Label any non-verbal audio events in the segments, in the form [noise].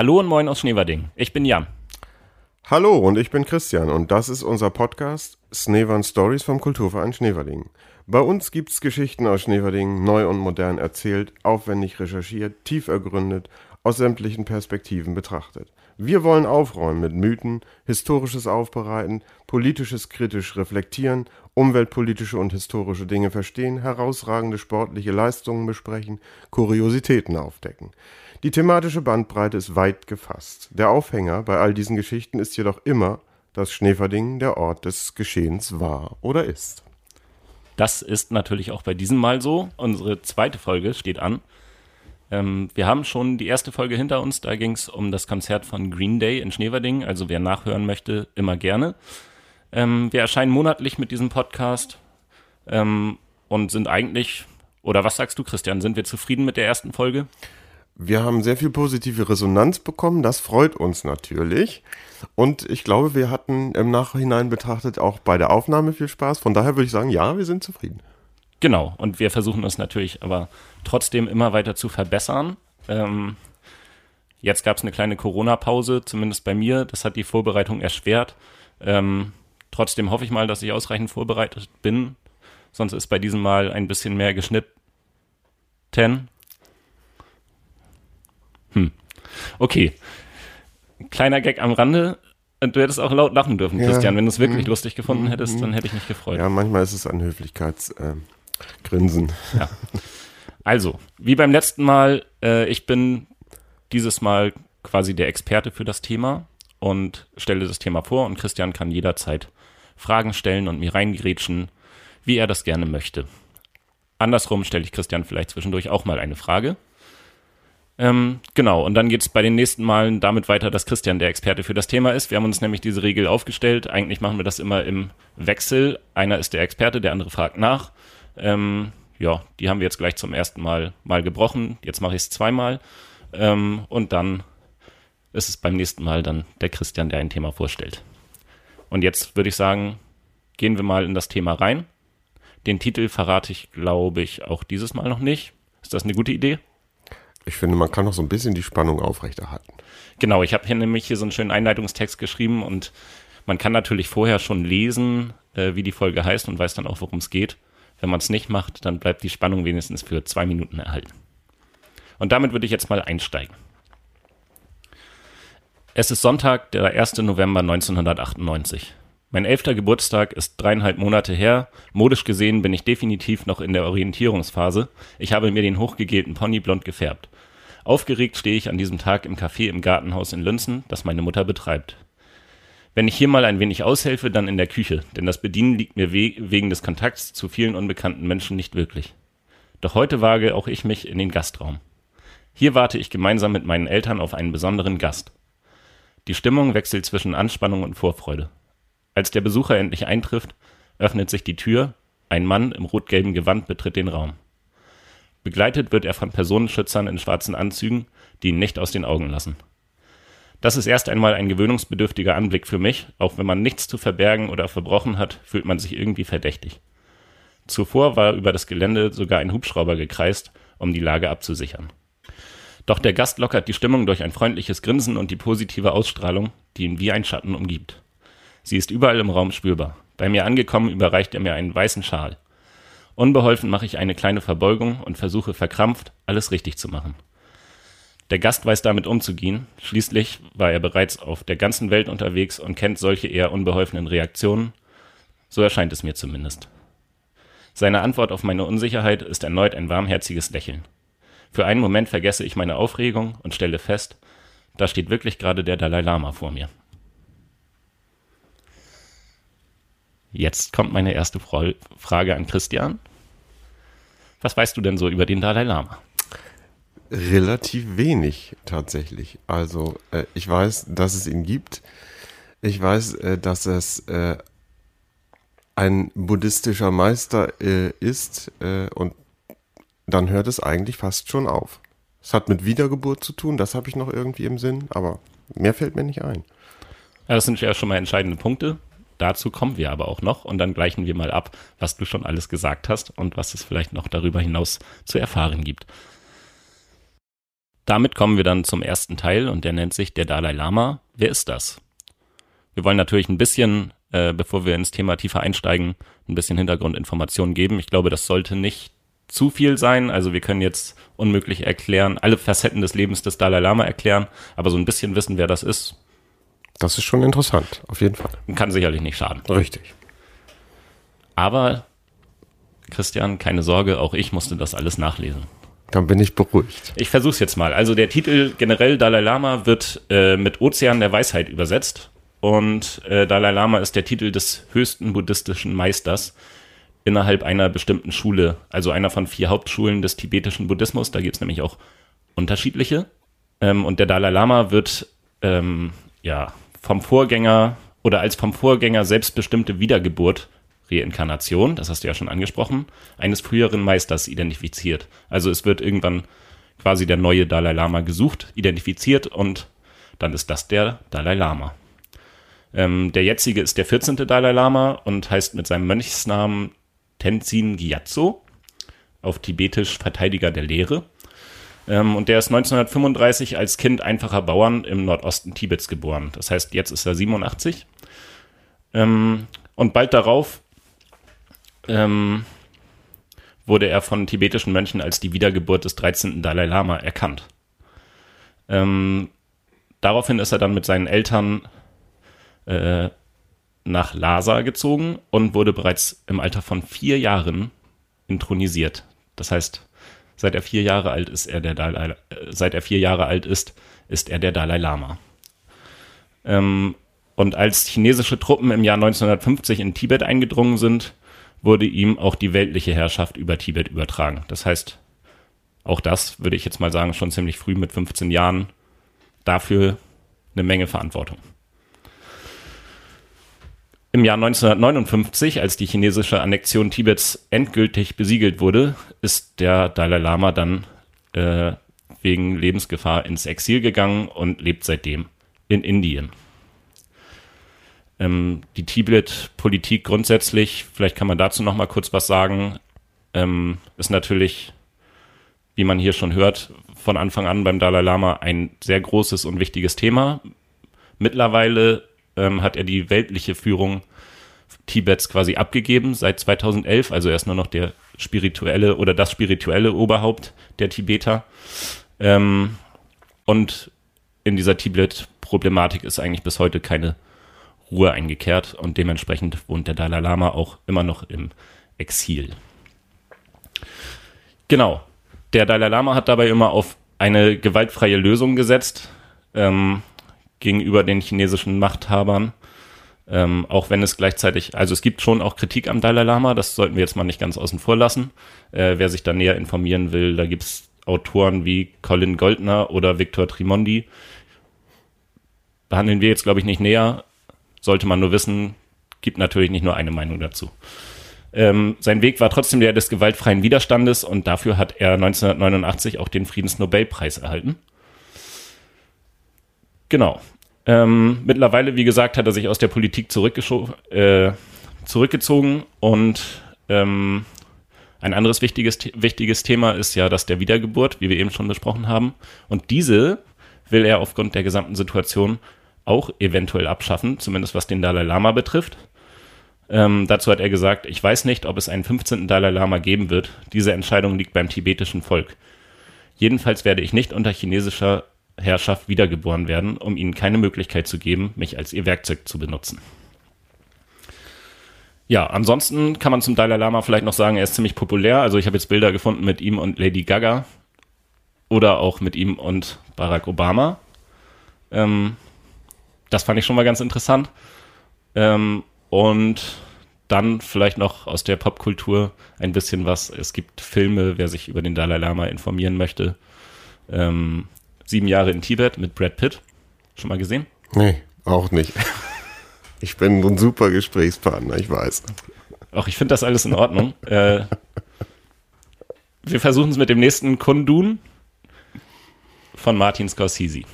Hallo und moin aus Schneverding. Ich bin Jan. Hallo und ich bin Christian und das ist unser Podcast Snevern Stories vom Kulturverein Schneverding. Bei uns gibt's Geschichten aus Schneverding, neu und modern erzählt, aufwendig recherchiert, tief ergründet, aus sämtlichen Perspektiven betrachtet. Wir wollen aufräumen mit Mythen, historisches aufbereiten, politisches kritisch reflektieren, umweltpolitische und historische Dinge verstehen, herausragende sportliche Leistungen besprechen, Kuriositäten aufdecken. Die thematische Bandbreite ist weit gefasst. Der Aufhänger bei all diesen Geschichten ist jedoch immer, dass Schneverdingen der Ort des Geschehens war oder ist. Das ist natürlich auch bei diesem Mal so. Unsere zweite Folge steht an. Ähm, wir haben schon die erste Folge hinter uns. Da ging es um das Konzert von Green Day in Schneverding. Also wer nachhören möchte, immer gerne. Ähm, wir erscheinen monatlich mit diesem Podcast ähm, und sind eigentlich, oder was sagst du, Christian, sind wir zufrieden mit der ersten Folge? Wir haben sehr viel positive Resonanz bekommen, das freut uns natürlich. Und ich glaube, wir hatten im Nachhinein betrachtet auch bei der Aufnahme viel Spaß. Von daher würde ich sagen, ja, wir sind zufrieden. Genau, und wir versuchen uns natürlich aber trotzdem immer weiter zu verbessern. Ähm, jetzt gab es eine kleine Corona-Pause, zumindest bei mir. Das hat die Vorbereitung erschwert. Ähm, trotzdem hoffe ich mal, dass ich ausreichend vorbereitet bin. Sonst ist bei diesem Mal ein bisschen mehr geschnitten. Hm. Okay. Kleiner Gag am Rande. Du hättest auch laut lachen dürfen, ja. Christian. Wenn du es wirklich mhm. lustig gefunden mhm. hättest, dann hätte ich mich gefreut. Ja, manchmal ist es ein Höflichkeitsgrinsen. Äh, ja. Also, wie beim letzten Mal, äh, ich bin dieses Mal quasi der Experte für das Thema und stelle das Thema vor und Christian kann jederzeit Fragen stellen und mir reingrätschen, wie er das gerne möchte. Andersrum stelle ich Christian vielleicht zwischendurch auch mal eine Frage. Ähm, genau, und dann geht es bei den nächsten Malen damit weiter, dass Christian der Experte für das Thema ist. Wir haben uns nämlich diese Regel aufgestellt. Eigentlich machen wir das immer im Wechsel. Einer ist der Experte, der andere fragt nach. Ähm, ja, die haben wir jetzt gleich zum ersten Mal mal gebrochen. Jetzt mache ich es zweimal. Ähm, und dann ist es beim nächsten Mal dann der Christian, der ein Thema vorstellt. Und jetzt würde ich sagen, gehen wir mal in das Thema rein. Den Titel verrate ich, glaube ich, auch dieses Mal noch nicht. Ist das eine gute Idee? Ich finde, man kann noch so ein bisschen die Spannung aufrechterhalten. Genau, ich habe hier nämlich hier so einen schönen Einleitungstext geschrieben und man kann natürlich vorher schon lesen, äh, wie die Folge heißt und weiß dann auch, worum es geht. Wenn man es nicht macht, dann bleibt die Spannung wenigstens für zwei Minuten erhalten. Und damit würde ich jetzt mal einsteigen. Es ist Sonntag, der 1. November 1998. Mein elfter Geburtstag ist dreieinhalb Monate her. Modisch gesehen bin ich definitiv noch in der Orientierungsphase. Ich habe mir den hochgegelten Pony blond gefärbt. Aufgeregt stehe ich an diesem Tag im Café im Gartenhaus in Lünzen, das meine Mutter betreibt. Wenn ich hier mal ein wenig aushelfe, dann in der Küche, denn das Bedienen liegt mir we wegen des Kontakts zu vielen unbekannten Menschen nicht wirklich. Doch heute wage auch ich mich in den Gastraum. Hier warte ich gemeinsam mit meinen Eltern auf einen besonderen Gast. Die Stimmung wechselt zwischen Anspannung und Vorfreude. Als der Besucher endlich eintrifft, öffnet sich die Tür, ein Mann im rot-gelben Gewand betritt den Raum. Begleitet wird er von Personenschützern in schwarzen Anzügen, die ihn nicht aus den Augen lassen. Das ist erst einmal ein gewöhnungsbedürftiger Anblick für mich, auch wenn man nichts zu verbergen oder verbrochen hat, fühlt man sich irgendwie verdächtig. Zuvor war über das Gelände sogar ein Hubschrauber gekreist, um die Lage abzusichern. Doch der Gast lockert die Stimmung durch ein freundliches Grinsen und die positive Ausstrahlung, die ihn wie ein Schatten umgibt. Sie ist überall im Raum spürbar. Bei mir angekommen überreicht er mir einen weißen Schal. Unbeholfen mache ich eine kleine Verbeugung und versuche verkrampft, alles richtig zu machen. Der Gast weiß damit umzugehen, schließlich war er bereits auf der ganzen Welt unterwegs und kennt solche eher unbeholfenen Reaktionen, so erscheint es mir zumindest. Seine Antwort auf meine Unsicherheit ist erneut ein warmherziges Lächeln. Für einen Moment vergesse ich meine Aufregung und stelle fest, da steht wirklich gerade der Dalai Lama vor mir. Jetzt kommt meine erste Frage an Christian. Was weißt du denn so über den Dalai Lama? Relativ wenig tatsächlich. Also äh, ich weiß, dass es ihn gibt. Ich weiß, äh, dass es äh, ein buddhistischer Meister äh, ist äh, und dann hört es eigentlich fast schon auf. Es hat mit Wiedergeburt zu tun, das habe ich noch irgendwie im Sinn, aber mehr fällt mir nicht ein. Ja, das sind ja schon mal entscheidende Punkte. Dazu kommen wir aber auch noch und dann gleichen wir mal ab, was du schon alles gesagt hast und was es vielleicht noch darüber hinaus zu erfahren gibt. damit kommen wir dann zum ersten Teil und der nennt sich der Dalai Lama. Wer ist das? Wir wollen natürlich ein bisschen, äh, bevor wir ins Thema tiefer einsteigen, ein bisschen Hintergrundinformationen geben. Ich glaube, das sollte nicht zu viel sein. Also wir können jetzt unmöglich erklären, alle Facetten des Lebens des Dalai Lama erklären, aber so ein bisschen wissen, wer das ist. Das ist schon interessant, auf jeden Fall. Kann sicherlich nicht schaden. Richtig. Aber Christian, keine Sorge, auch ich musste das alles nachlesen. Dann bin ich beruhigt. Ich versuch's jetzt mal. Also der Titel generell Dalai Lama wird äh, mit Ozean der Weisheit übersetzt. Und äh, Dalai Lama ist der Titel des höchsten buddhistischen Meisters innerhalb einer bestimmten Schule, also einer von vier Hauptschulen des tibetischen Buddhismus. Da gibt's nämlich auch unterschiedliche. Ähm, und der Dalai Lama wird ähm, ja vom Vorgänger oder als vom Vorgänger selbstbestimmte Wiedergeburt Reinkarnation, das hast du ja schon angesprochen, eines früheren Meisters identifiziert. Also es wird irgendwann quasi der neue Dalai Lama gesucht, identifiziert und dann ist das der Dalai Lama. Ähm, der jetzige ist der 14. Dalai Lama und heißt mit seinem Mönchsnamen Tenzin Gyatso, auf Tibetisch Verteidiger der Lehre. Ähm, und der ist 1935 als Kind einfacher Bauern im Nordosten Tibets geboren. Das heißt, jetzt ist er 87. Ähm, und bald darauf ähm, wurde er von tibetischen Mönchen als die Wiedergeburt des 13. Dalai Lama erkannt. Ähm, daraufhin ist er dann mit seinen Eltern äh, nach Lhasa gezogen und wurde bereits im Alter von vier Jahren intronisiert. Das heißt, seit er vier Jahre alt ist, er der Dalai, äh, seit er vier Jahre alt ist, ist er der Dalai Lama. Ähm, und als chinesische Truppen im Jahr 1950 in Tibet eingedrungen sind, wurde ihm auch die weltliche Herrschaft über Tibet übertragen. Das heißt, auch das würde ich jetzt mal sagen, schon ziemlich früh mit 15 Jahren dafür eine Menge Verantwortung. Im Jahr 1959, als die chinesische Annexion Tibets endgültig besiegelt wurde, ist der Dalai Lama dann äh, wegen Lebensgefahr ins Exil gegangen und lebt seitdem in Indien. Ähm, die Tibet-Politik grundsätzlich, vielleicht kann man dazu noch mal kurz was sagen, ähm, ist natürlich, wie man hier schon hört, von Anfang an beim Dalai Lama ein sehr großes und wichtiges Thema. Mittlerweile ähm, hat er die weltliche Führung Tibets quasi abgegeben seit 2011. Also er ist nur noch der spirituelle oder das spirituelle Oberhaupt der Tibeter. Ähm, und in dieser Tibet-Problematik ist eigentlich bis heute keine Ruhe eingekehrt und dementsprechend wohnt der Dalai Lama auch immer noch im Exil. Genau. Der Dalai Lama hat dabei immer auf eine gewaltfreie Lösung gesetzt. Ähm, gegenüber den chinesischen Machthabern. Ähm, auch wenn es gleichzeitig, also es gibt schon auch Kritik am Dalai Lama, das sollten wir jetzt mal nicht ganz außen vor lassen. Äh, wer sich da näher informieren will, da gibt's Autoren wie Colin Goldner oder Victor Trimondi. Behandeln wir jetzt, glaube ich, nicht näher. Sollte man nur wissen, gibt natürlich nicht nur eine Meinung dazu. Ähm, sein Weg war trotzdem der des gewaltfreien Widerstandes und dafür hat er 1989 auch den Friedensnobelpreis erhalten. Genau. Ähm, mittlerweile, wie gesagt, hat er sich aus der Politik äh, zurückgezogen und ähm, ein anderes wichtiges, wichtiges Thema ist ja das der Wiedergeburt, wie wir eben schon besprochen haben. Und diese will er aufgrund der gesamten Situation auch eventuell abschaffen, zumindest was den Dalai Lama betrifft. Ähm, dazu hat er gesagt, ich weiß nicht, ob es einen 15. Dalai Lama geben wird. Diese Entscheidung liegt beim tibetischen Volk. Jedenfalls werde ich nicht unter chinesischer Herrschaft wiedergeboren werden, um ihnen keine Möglichkeit zu geben, mich als ihr Werkzeug zu benutzen. Ja, ansonsten kann man zum Dalai Lama vielleicht noch sagen, er ist ziemlich populär. Also ich habe jetzt Bilder gefunden mit ihm und Lady Gaga oder auch mit ihm und Barack Obama. Ähm, das fand ich schon mal ganz interessant. Ähm, und dann vielleicht noch aus der Popkultur ein bisschen was. Es gibt Filme, wer sich über den Dalai Lama informieren möchte. Ähm, Sieben Jahre in Tibet mit Brad Pitt. Schon mal gesehen? Nee, auch nicht. [laughs] Ich bin ein super Gesprächspartner, ich weiß. Auch ich finde das alles in Ordnung. [laughs] äh, wir versuchen es mit dem nächsten Kundun von Martin Scorsese.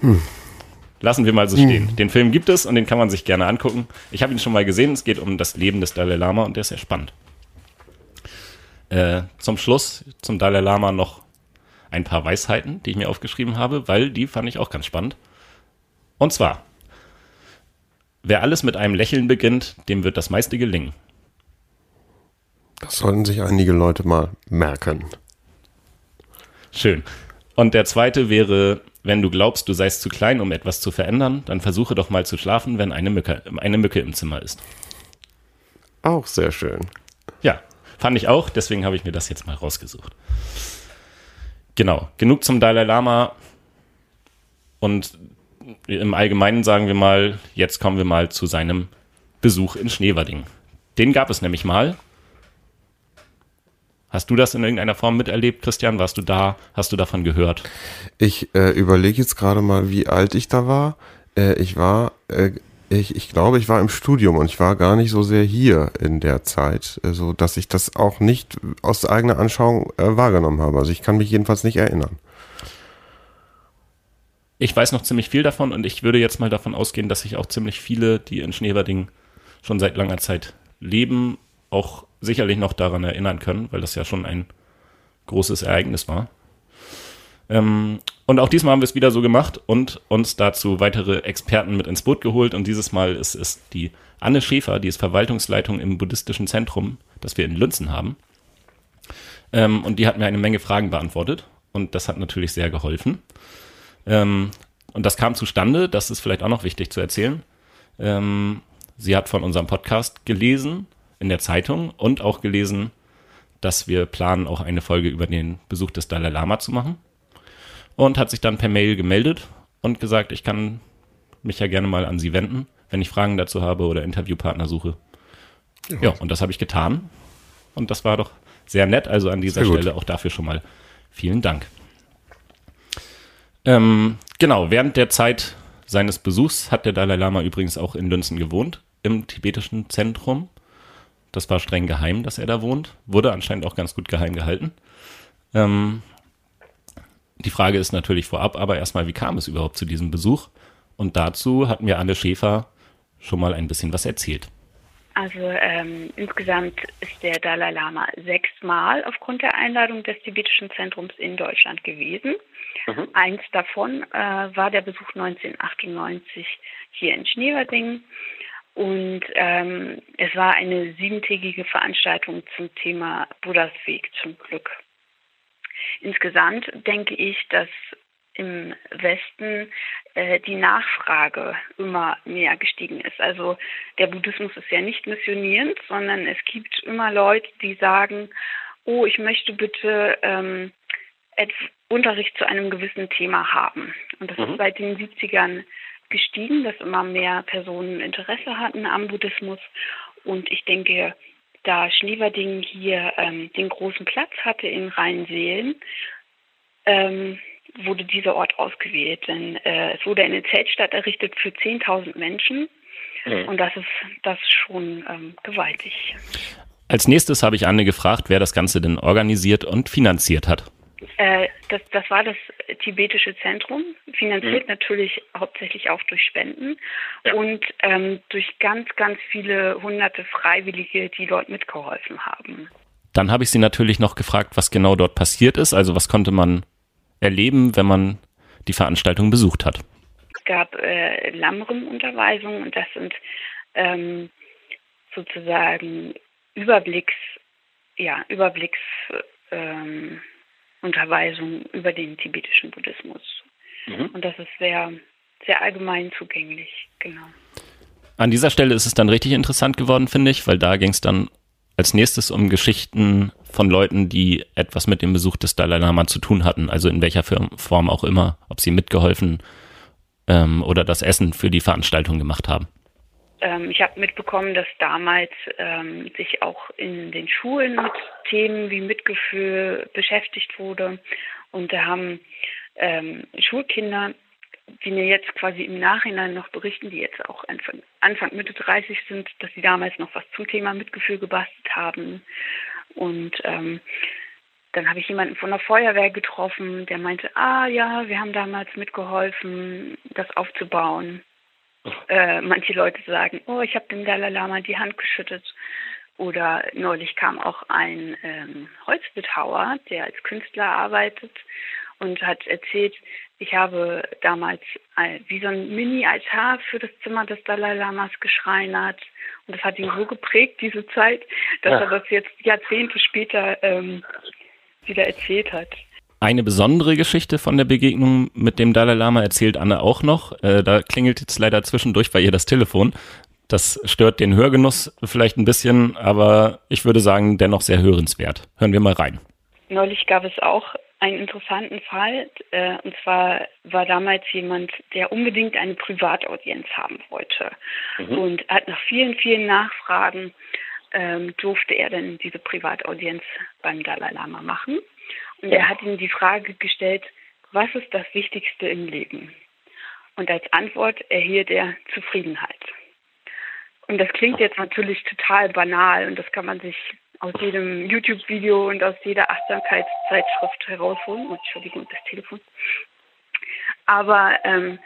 Hm. Lassen wir mal so stehen. Hm. Den Film gibt es und den kann man sich gerne angucken. Ich habe ihn schon mal gesehen. Es geht um das Leben des Dalai Lama und der ist sehr spannend. Äh, zum Schluss, zum Dalai Lama noch ein paar Weisheiten, die ich mir aufgeschrieben habe, weil die fand ich auch ganz spannend. Und zwar, wer alles mit einem Lächeln beginnt, dem wird das meiste gelingen. Das sollten sich einige Leute mal merken. Schön. Und der zweite wäre, wenn du glaubst, du seist zu klein, um etwas zu verändern, dann versuche doch mal zu schlafen, wenn eine Mücke, eine Mücke im Zimmer ist. Auch sehr schön. Ja, fand ich auch, deswegen habe ich mir das jetzt mal rausgesucht. Genau, genug zum Dalai Lama und im Allgemeinen sagen wir mal, jetzt kommen wir mal zu seinem Besuch in Schneverding. Den gab es nämlich mal. Hast du das in irgendeiner Form miterlebt, Christian? Warst du da? Hast du davon gehört? Ich äh, überlege jetzt gerade mal, wie alt ich da war. Äh, ich war, äh, ich, ich glaube, ich war im Studium und ich war gar nicht so sehr hier in der Zeit, so also, dass ich das auch nicht aus eigener Anschauung äh, wahrgenommen habe. Also ich kann mich jedenfalls nicht erinnern. Ich weiß noch ziemlich viel davon und ich würde jetzt mal davon ausgehen, dass sich auch ziemlich viele, die in Schneewerding schon seit langer Zeit leben, auch sicherlich noch daran erinnern können, weil das ja schon ein großes Ereignis war. Ähm, und auch diesmal haben wir es wieder so gemacht und uns dazu weitere Experten mit ins Boot geholt. Und dieses Mal ist es die Anne Schäfer, die ist Verwaltungsleitung im buddhistischen Zentrum, das wir in Lünzen haben. Ähm, und die hat mir eine Menge Fragen beantwortet. Und das hat natürlich sehr geholfen. Ähm, und das kam zustande, das ist vielleicht auch noch wichtig zu erzählen. Ähm, sie hat von unserem Podcast gelesen in der Zeitung und auch gelesen, dass wir planen, auch eine Folge über den Besuch des Dalai Lama zu machen. Und hat sich dann per Mail gemeldet und gesagt, ich kann mich ja gerne mal an Sie wenden, wenn ich Fragen dazu habe oder Interviewpartner suche. Ja, ja und das habe ich getan. Und das war doch sehr nett. Also an dieser Stelle auch dafür schon mal vielen Dank. Ähm, genau, während der Zeit seines Besuchs hat der Dalai Lama übrigens auch in Lünzen gewohnt, im tibetischen Zentrum. Das war streng geheim, dass er da wohnt. Wurde anscheinend auch ganz gut geheim gehalten. Ähm, die Frage ist natürlich vorab, aber erstmal, wie kam es überhaupt zu diesem Besuch? Und dazu hat mir Anne Schäfer schon mal ein bisschen was erzählt. Also ähm, insgesamt ist der Dalai Lama sechsmal aufgrund der Einladung des tibetischen Zentrums in Deutschland gewesen. Mhm. Eins davon äh, war der Besuch 1998 hier in Schneverding. Und ähm, es war eine siebentägige Veranstaltung zum Thema Buddhas Weg zum Glück. Insgesamt denke ich, dass im Westen äh, die Nachfrage immer mehr gestiegen ist. Also der Buddhismus ist ja nicht missionierend, sondern es gibt immer Leute, die sagen, oh, ich möchte bitte ähm, Unterricht zu einem gewissen Thema haben. Und das mhm. ist seit den 70ern gestiegen, dass immer mehr Personen Interesse hatten am Buddhismus. Und ich denke, da Schneverding hier ähm, den großen Platz hatte in Rheinseelen, ähm, wurde dieser Ort ausgewählt. Denn äh, es wurde eine Zeltstadt errichtet für 10.000 Menschen. Mhm. Und das ist das schon ähm, gewaltig. Als nächstes habe ich Anne gefragt, wer das Ganze denn organisiert und finanziert hat. Äh, das, das war das tibetische Zentrum, finanziert mhm. natürlich hauptsächlich auch durch Spenden ja. und ähm, durch ganz, ganz viele hunderte Freiwillige, die dort mitgeholfen haben. Dann habe ich sie natürlich noch gefragt, was genau dort passiert ist. Also was konnte man erleben, wenn man die Veranstaltung besucht hat? Es gab äh, Lamrim-Unterweisungen und das sind ähm, sozusagen Überblicks, ja, Überblicks ähm, Unterweisung über den tibetischen Buddhismus. Mhm. Und das ist sehr, sehr allgemein zugänglich, genau. An dieser Stelle ist es dann richtig interessant geworden, finde ich, weil da ging es dann als nächstes um Geschichten von Leuten, die etwas mit dem Besuch des Dalai Lama zu tun hatten, also in welcher Form auch immer, ob sie mitgeholfen ähm, oder das Essen für die Veranstaltung gemacht haben. Ähm, ich habe mitbekommen, dass damals ähm, sich auch in den Schulen mit Themen wie Mitgefühl beschäftigt wurde. Und da haben ähm, Schulkinder, die mir jetzt quasi im Nachhinein noch berichten, die jetzt auch Anfang, Anfang Mitte 30 sind, dass sie damals noch was zum Thema Mitgefühl gebastelt haben. Und ähm, dann habe ich jemanden von der Feuerwehr getroffen, der meinte, ah ja, wir haben damals mitgeholfen, das aufzubauen. Äh, manche Leute sagen, oh, ich habe dem Dalai Lama die Hand geschüttet. Oder neulich kam auch ein ähm, Holzbildhauer, der als Künstler arbeitet und hat erzählt, ich habe damals wie so ein Mini-Altar für das Zimmer des Dalai Lamas geschreinert. Und das hat ihn so geprägt, diese Zeit, dass ja. er das jetzt Jahrzehnte später ähm, wieder erzählt hat. Eine besondere Geschichte von der Begegnung mit dem Dalai Lama erzählt Anne auch noch. Äh, da klingelt jetzt leider zwischendurch bei ihr das Telefon. Das stört den Hörgenuss vielleicht ein bisschen, aber ich würde sagen, dennoch sehr hörenswert. Hören wir mal rein. Neulich gab es auch einen interessanten Fall. Äh, und zwar war damals jemand, der unbedingt eine Privataudienz haben wollte. Mhm. Und hat nach vielen, vielen Nachfragen ähm, durfte er dann diese Privataudienz beim Dalai Lama machen. Und er hat ihm die Frage gestellt, was ist das Wichtigste im Leben? Und als Antwort erhielt er Zufriedenheit. Und das klingt jetzt natürlich total banal und das kann man sich aus jedem YouTube-Video und aus jeder Achtsamkeitszeitschrift herausholen. Entschuldigung, das Telefon. Aber ähm,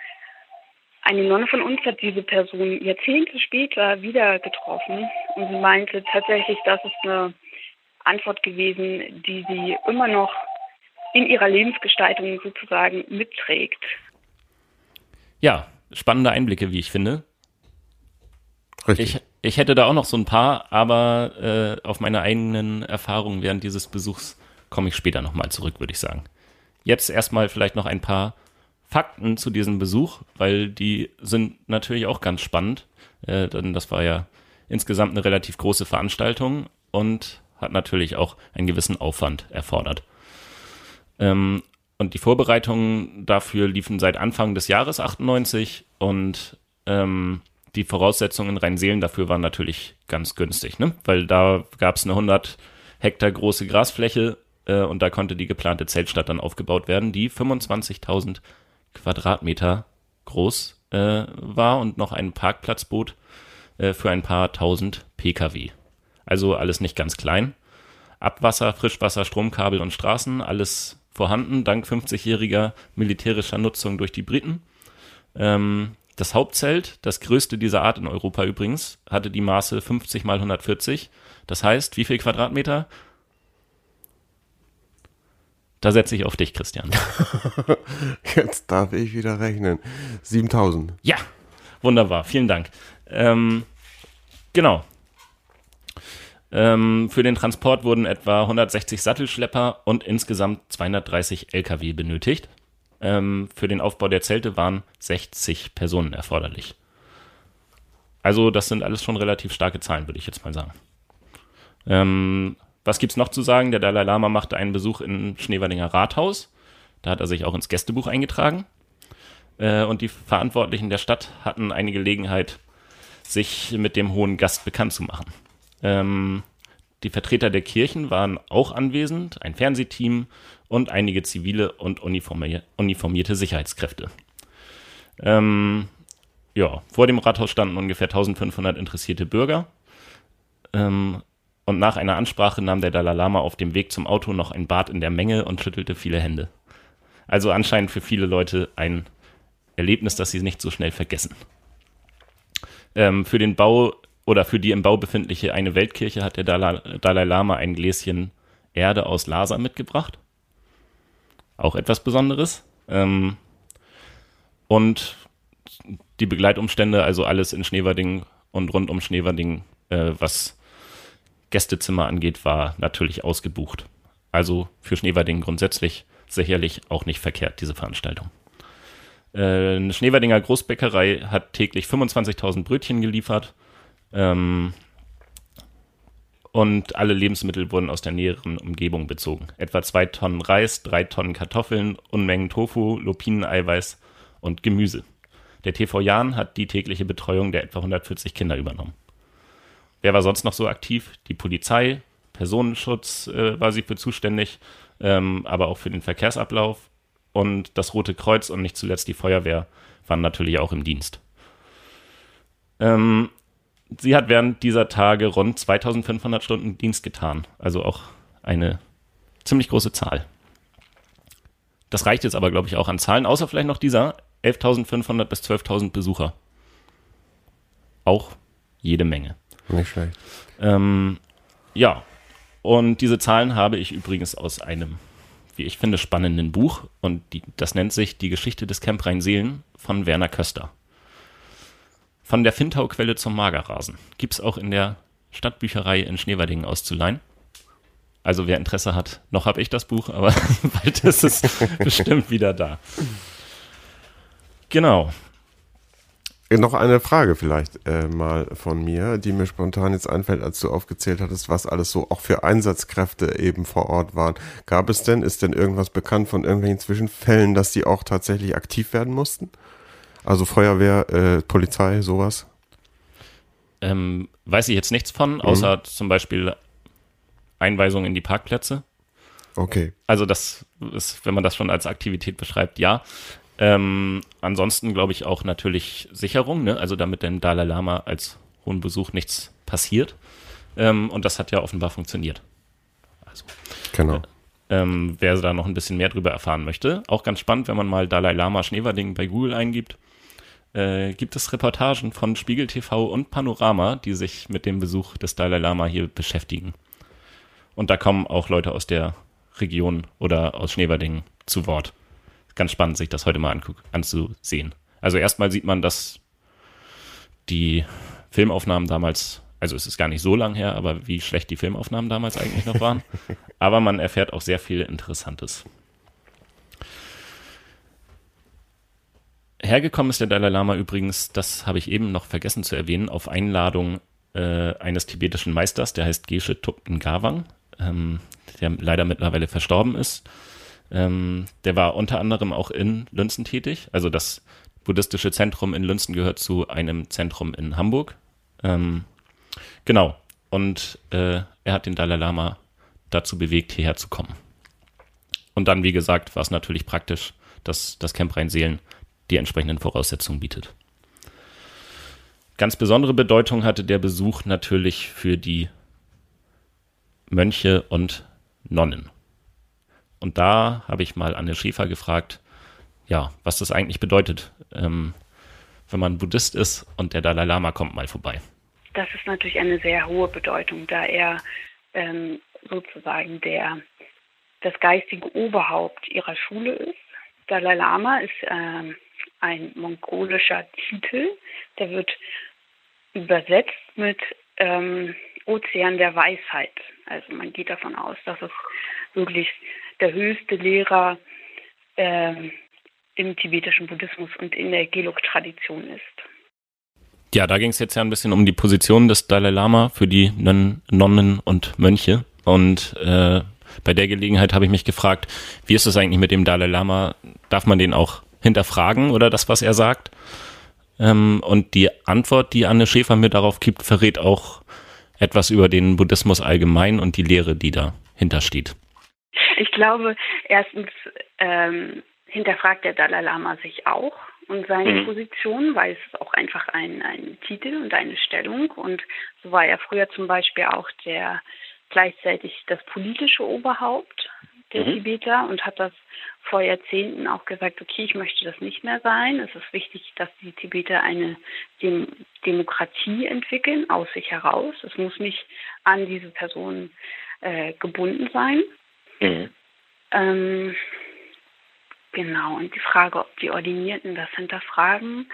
eine Nonne von uns hat diese Person Jahrzehnte später wieder getroffen und sie meinte tatsächlich, das ist eine Antwort gewesen, die sie immer noch in ihrer Lebensgestaltung sozusagen mitträgt. Ja, spannende Einblicke, wie ich finde. Richtig. Ich, ich hätte da auch noch so ein paar, aber äh, auf meine eigenen Erfahrungen während dieses Besuchs komme ich später nochmal zurück, würde ich sagen. Jetzt erstmal vielleicht noch ein paar Fakten zu diesem Besuch, weil die sind natürlich auch ganz spannend. Äh, denn das war ja insgesamt eine relativ große Veranstaltung und hat natürlich auch einen gewissen Aufwand erfordert. Ähm, und die Vorbereitungen dafür liefen seit Anfang des Jahres 98 und ähm, die Voraussetzungen in Rheinseelen dafür waren natürlich ganz günstig, ne? weil da gab es eine 100 Hektar große Grasfläche äh, und da konnte die geplante Zeltstadt dann aufgebaut werden, die 25.000 Quadratmeter groß äh, war und noch einen Parkplatz bot äh, für ein paar tausend Pkw. Also alles nicht ganz klein. Abwasser, Frischwasser, Stromkabel und Straßen, alles vorhanden, dank 50-jähriger militärischer Nutzung durch die Briten. Ähm, das Hauptzelt, das größte dieser Art in Europa übrigens, hatte die Maße 50 mal 140. Das heißt, wie viel Quadratmeter? Da setze ich auf dich, Christian. [laughs] Jetzt darf ich wieder rechnen. 7000. Ja, wunderbar. Vielen Dank. Ähm, genau. Ähm, für den Transport wurden etwa 160 Sattelschlepper und insgesamt 230 Lkw benötigt. Ähm, für den Aufbau der Zelte waren 60 Personen erforderlich. Also das sind alles schon relativ starke Zahlen, würde ich jetzt mal sagen. Ähm, was es noch zu sagen? Der Dalai Lama machte einen Besuch im Schneewerdinger Rathaus. Da hat er sich auch ins Gästebuch eingetragen. Äh, und die Verantwortlichen der Stadt hatten eine Gelegenheit, sich mit dem hohen Gast bekannt zu machen. Ähm, die Vertreter der Kirchen waren auch anwesend, ein Fernsehteam und einige zivile und uniformierte Sicherheitskräfte. Ähm, ja, vor dem Rathaus standen ungefähr 1500 interessierte Bürger. Ähm, und nach einer Ansprache nahm der Dalai Lama auf dem Weg zum Auto noch ein Bad in der Menge und schüttelte viele Hände. Also anscheinend für viele Leute ein Erlebnis, das sie nicht so schnell vergessen. Ähm, für den Bau oder für die im Bau befindliche eine Weltkirche hat der Dalai, Lama ein Gläschen Erde aus Lhasa mitgebracht. Auch etwas Besonderes. Ähm, und die Begleitumstände, also alles in Schneverding und rund um Schneverding, äh, was Gästezimmer angeht, war natürlich ausgebucht. Also für Schneverding grundsätzlich sicherlich auch nicht verkehrt, diese Veranstaltung. Äh, eine Schneewerdinger Großbäckerei hat täglich 25.000 Brötchen geliefert ähm, und alle Lebensmittel wurden aus der näheren Umgebung bezogen. Etwa zwei Tonnen Reis, drei Tonnen Kartoffeln, Unmengen Tofu, Lupineneiweiß und Gemüse. Der TV Jan hat die tägliche Betreuung der etwa 140 Kinder übernommen. Wer war sonst noch so aktiv? Die Polizei, Personenschutz äh, war sie für zuständig, ähm, aber auch für den Verkehrsablauf. Und das Rote Kreuz und nicht zuletzt die Feuerwehr waren natürlich auch im Dienst. Ähm, sie hat während dieser Tage rund 2500 Stunden Dienst getan. Also auch eine ziemlich große Zahl. Das reicht jetzt aber, glaube ich, auch an Zahlen, außer vielleicht noch dieser 11.500 bis 12.000 Besucher. Auch jede Menge. Nicht schlecht. Ähm, ja, und diese Zahlen habe ich übrigens aus einem wie ich finde, spannenden Buch und die, das nennt sich Die Geschichte des Camp Rhein-Seelen von Werner Köster. Von der Fintau-Quelle zum Magerrasen. Gibt es auch in der Stadtbücherei in Schneverdingen auszuleihen. Also wer Interesse hat, noch habe ich das Buch, aber [laughs] bald ist es [laughs] bestimmt wieder da. Genau. Noch eine Frage vielleicht äh, mal von mir, die mir spontan jetzt einfällt, als du aufgezählt hattest, was alles so auch für Einsatzkräfte eben vor Ort waren. Gab es denn, ist denn irgendwas bekannt von irgendwelchen Zwischenfällen, dass die auch tatsächlich aktiv werden mussten? Also Feuerwehr, äh, Polizei, sowas? Ähm, weiß ich jetzt nichts von, außer mhm. zum Beispiel Einweisung in die Parkplätze. Okay. Also das ist, wenn man das schon als Aktivität beschreibt, ja. Ähm, ansonsten glaube ich auch natürlich Sicherung, ne? also damit dem Dalai Lama als hohen Besuch nichts passiert. Ähm, und das hat ja offenbar funktioniert. Also, genau. Äh, ähm, wer da noch ein bisschen mehr drüber erfahren möchte, auch ganz spannend, wenn man mal Dalai Lama Schneewerding bei Google eingibt, äh, gibt es Reportagen von Spiegel TV und Panorama, die sich mit dem Besuch des Dalai Lama hier beschäftigen. Und da kommen auch Leute aus der Region oder aus Schneewerding zu Wort ganz spannend, sich das heute mal anzusehen. Also erstmal sieht man, dass die Filmaufnahmen damals, also es ist gar nicht so lang her, aber wie schlecht die Filmaufnahmen damals eigentlich noch waren. [laughs] aber man erfährt auch sehr viel Interessantes. Hergekommen ist der Dalai Lama übrigens, das habe ich eben noch vergessen zu erwähnen, auf Einladung äh, eines tibetischen Meisters, der heißt Geshe Tupten Gawang, ähm, der leider mittlerweile verstorben ist. Ähm, der war unter anderem auch in Lünzen tätig. Also das buddhistische Zentrum in Lünzen gehört zu einem Zentrum in Hamburg. Ähm, genau. Und äh, er hat den Dalai Lama dazu bewegt, hierher zu kommen. Und dann, wie gesagt, war es natürlich praktisch, dass das Camp Rhein-Seelen die entsprechenden Voraussetzungen bietet. Ganz besondere Bedeutung hatte der Besuch natürlich für die Mönche und Nonnen. Und da habe ich mal Anne Schäfer gefragt, ja, was das eigentlich bedeutet, ähm, wenn man Buddhist ist und der Dalai Lama kommt mal vorbei. Das ist natürlich eine sehr hohe Bedeutung, da er ähm, sozusagen der, das geistige Oberhaupt ihrer Schule ist. Dalai Lama ist ähm, ein mongolischer Titel, der wird übersetzt mit ähm, Ozean der Weisheit. Also man geht davon aus, dass es wirklich der höchste Lehrer äh, im tibetischen Buddhismus und in der Gelug-Tradition ist. Ja, da ging es jetzt ja ein bisschen um die Position des Dalai Lama für die Nonnen und Mönche. Und äh, bei der Gelegenheit habe ich mich gefragt, wie ist es eigentlich mit dem Dalai Lama? Darf man den auch hinterfragen oder das, was er sagt? Ähm, und die Antwort, die Anne Schäfer mir darauf gibt, verrät auch etwas über den Buddhismus allgemein und die Lehre, die dahinter steht. Ich glaube, erstens ähm, hinterfragt der Dalai Lama sich auch und seine mhm. Position, weil es ist auch einfach ein, ein Titel und eine Stellung. Und so war er früher zum Beispiel auch der gleichzeitig das politische Oberhaupt der mhm. Tibeter und hat das vor Jahrzehnten auch gesagt, okay, ich möchte das nicht mehr sein. Es ist wichtig, dass die Tibeter eine Dem Demokratie entwickeln, aus sich heraus. Es muss nicht an diese Person äh, gebunden sein. Mhm. Ähm, genau, und die Frage, ob die Ordinierten das hinterfragen,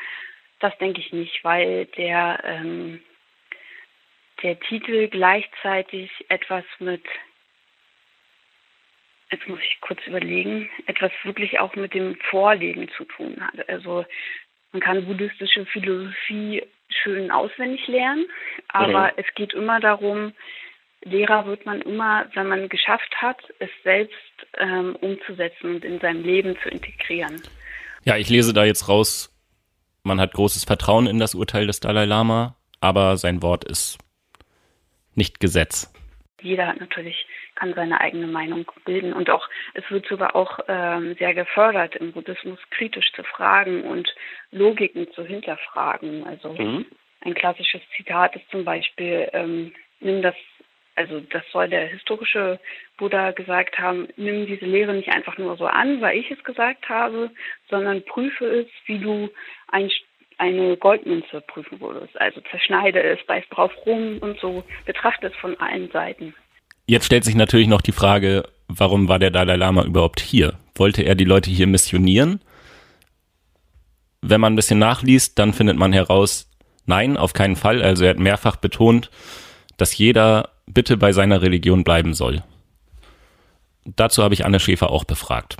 das denke ich nicht, weil der, ähm, der Titel gleichzeitig etwas mit, jetzt muss ich kurz überlegen, etwas wirklich auch mit dem Vorleben zu tun hat. Also man kann buddhistische Philosophie schön auswendig lernen, aber mhm. es geht immer darum, Lehrer wird man immer, wenn man geschafft hat, es selbst ähm, umzusetzen und in seinem Leben zu integrieren. Ja, ich lese da jetzt raus, man hat großes Vertrauen in das Urteil des Dalai Lama, aber sein Wort ist nicht Gesetz. Jeder hat natürlich kann seine eigene Meinung bilden und auch es wird sogar auch ähm, sehr gefördert im Buddhismus kritisch zu fragen und Logiken zu hinterfragen. Also mhm. ein klassisches Zitat ist zum Beispiel ähm, nimm das also das soll der historische Buddha gesagt haben, nimm diese Lehre nicht einfach nur so an, weil ich es gesagt habe, sondern prüfe es, wie du ein, eine Goldmünze prüfen würdest. Also zerschneide es, beiß drauf rum und so, betrachte es von allen Seiten. Jetzt stellt sich natürlich noch die Frage, warum war der Dalai Lama überhaupt hier? Wollte er die Leute hier missionieren? Wenn man ein bisschen nachliest, dann findet man heraus, nein, auf keinen Fall. Also er hat mehrfach betont, dass jeder bitte bei seiner Religion bleiben soll. Dazu habe ich Anne Schäfer auch befragt.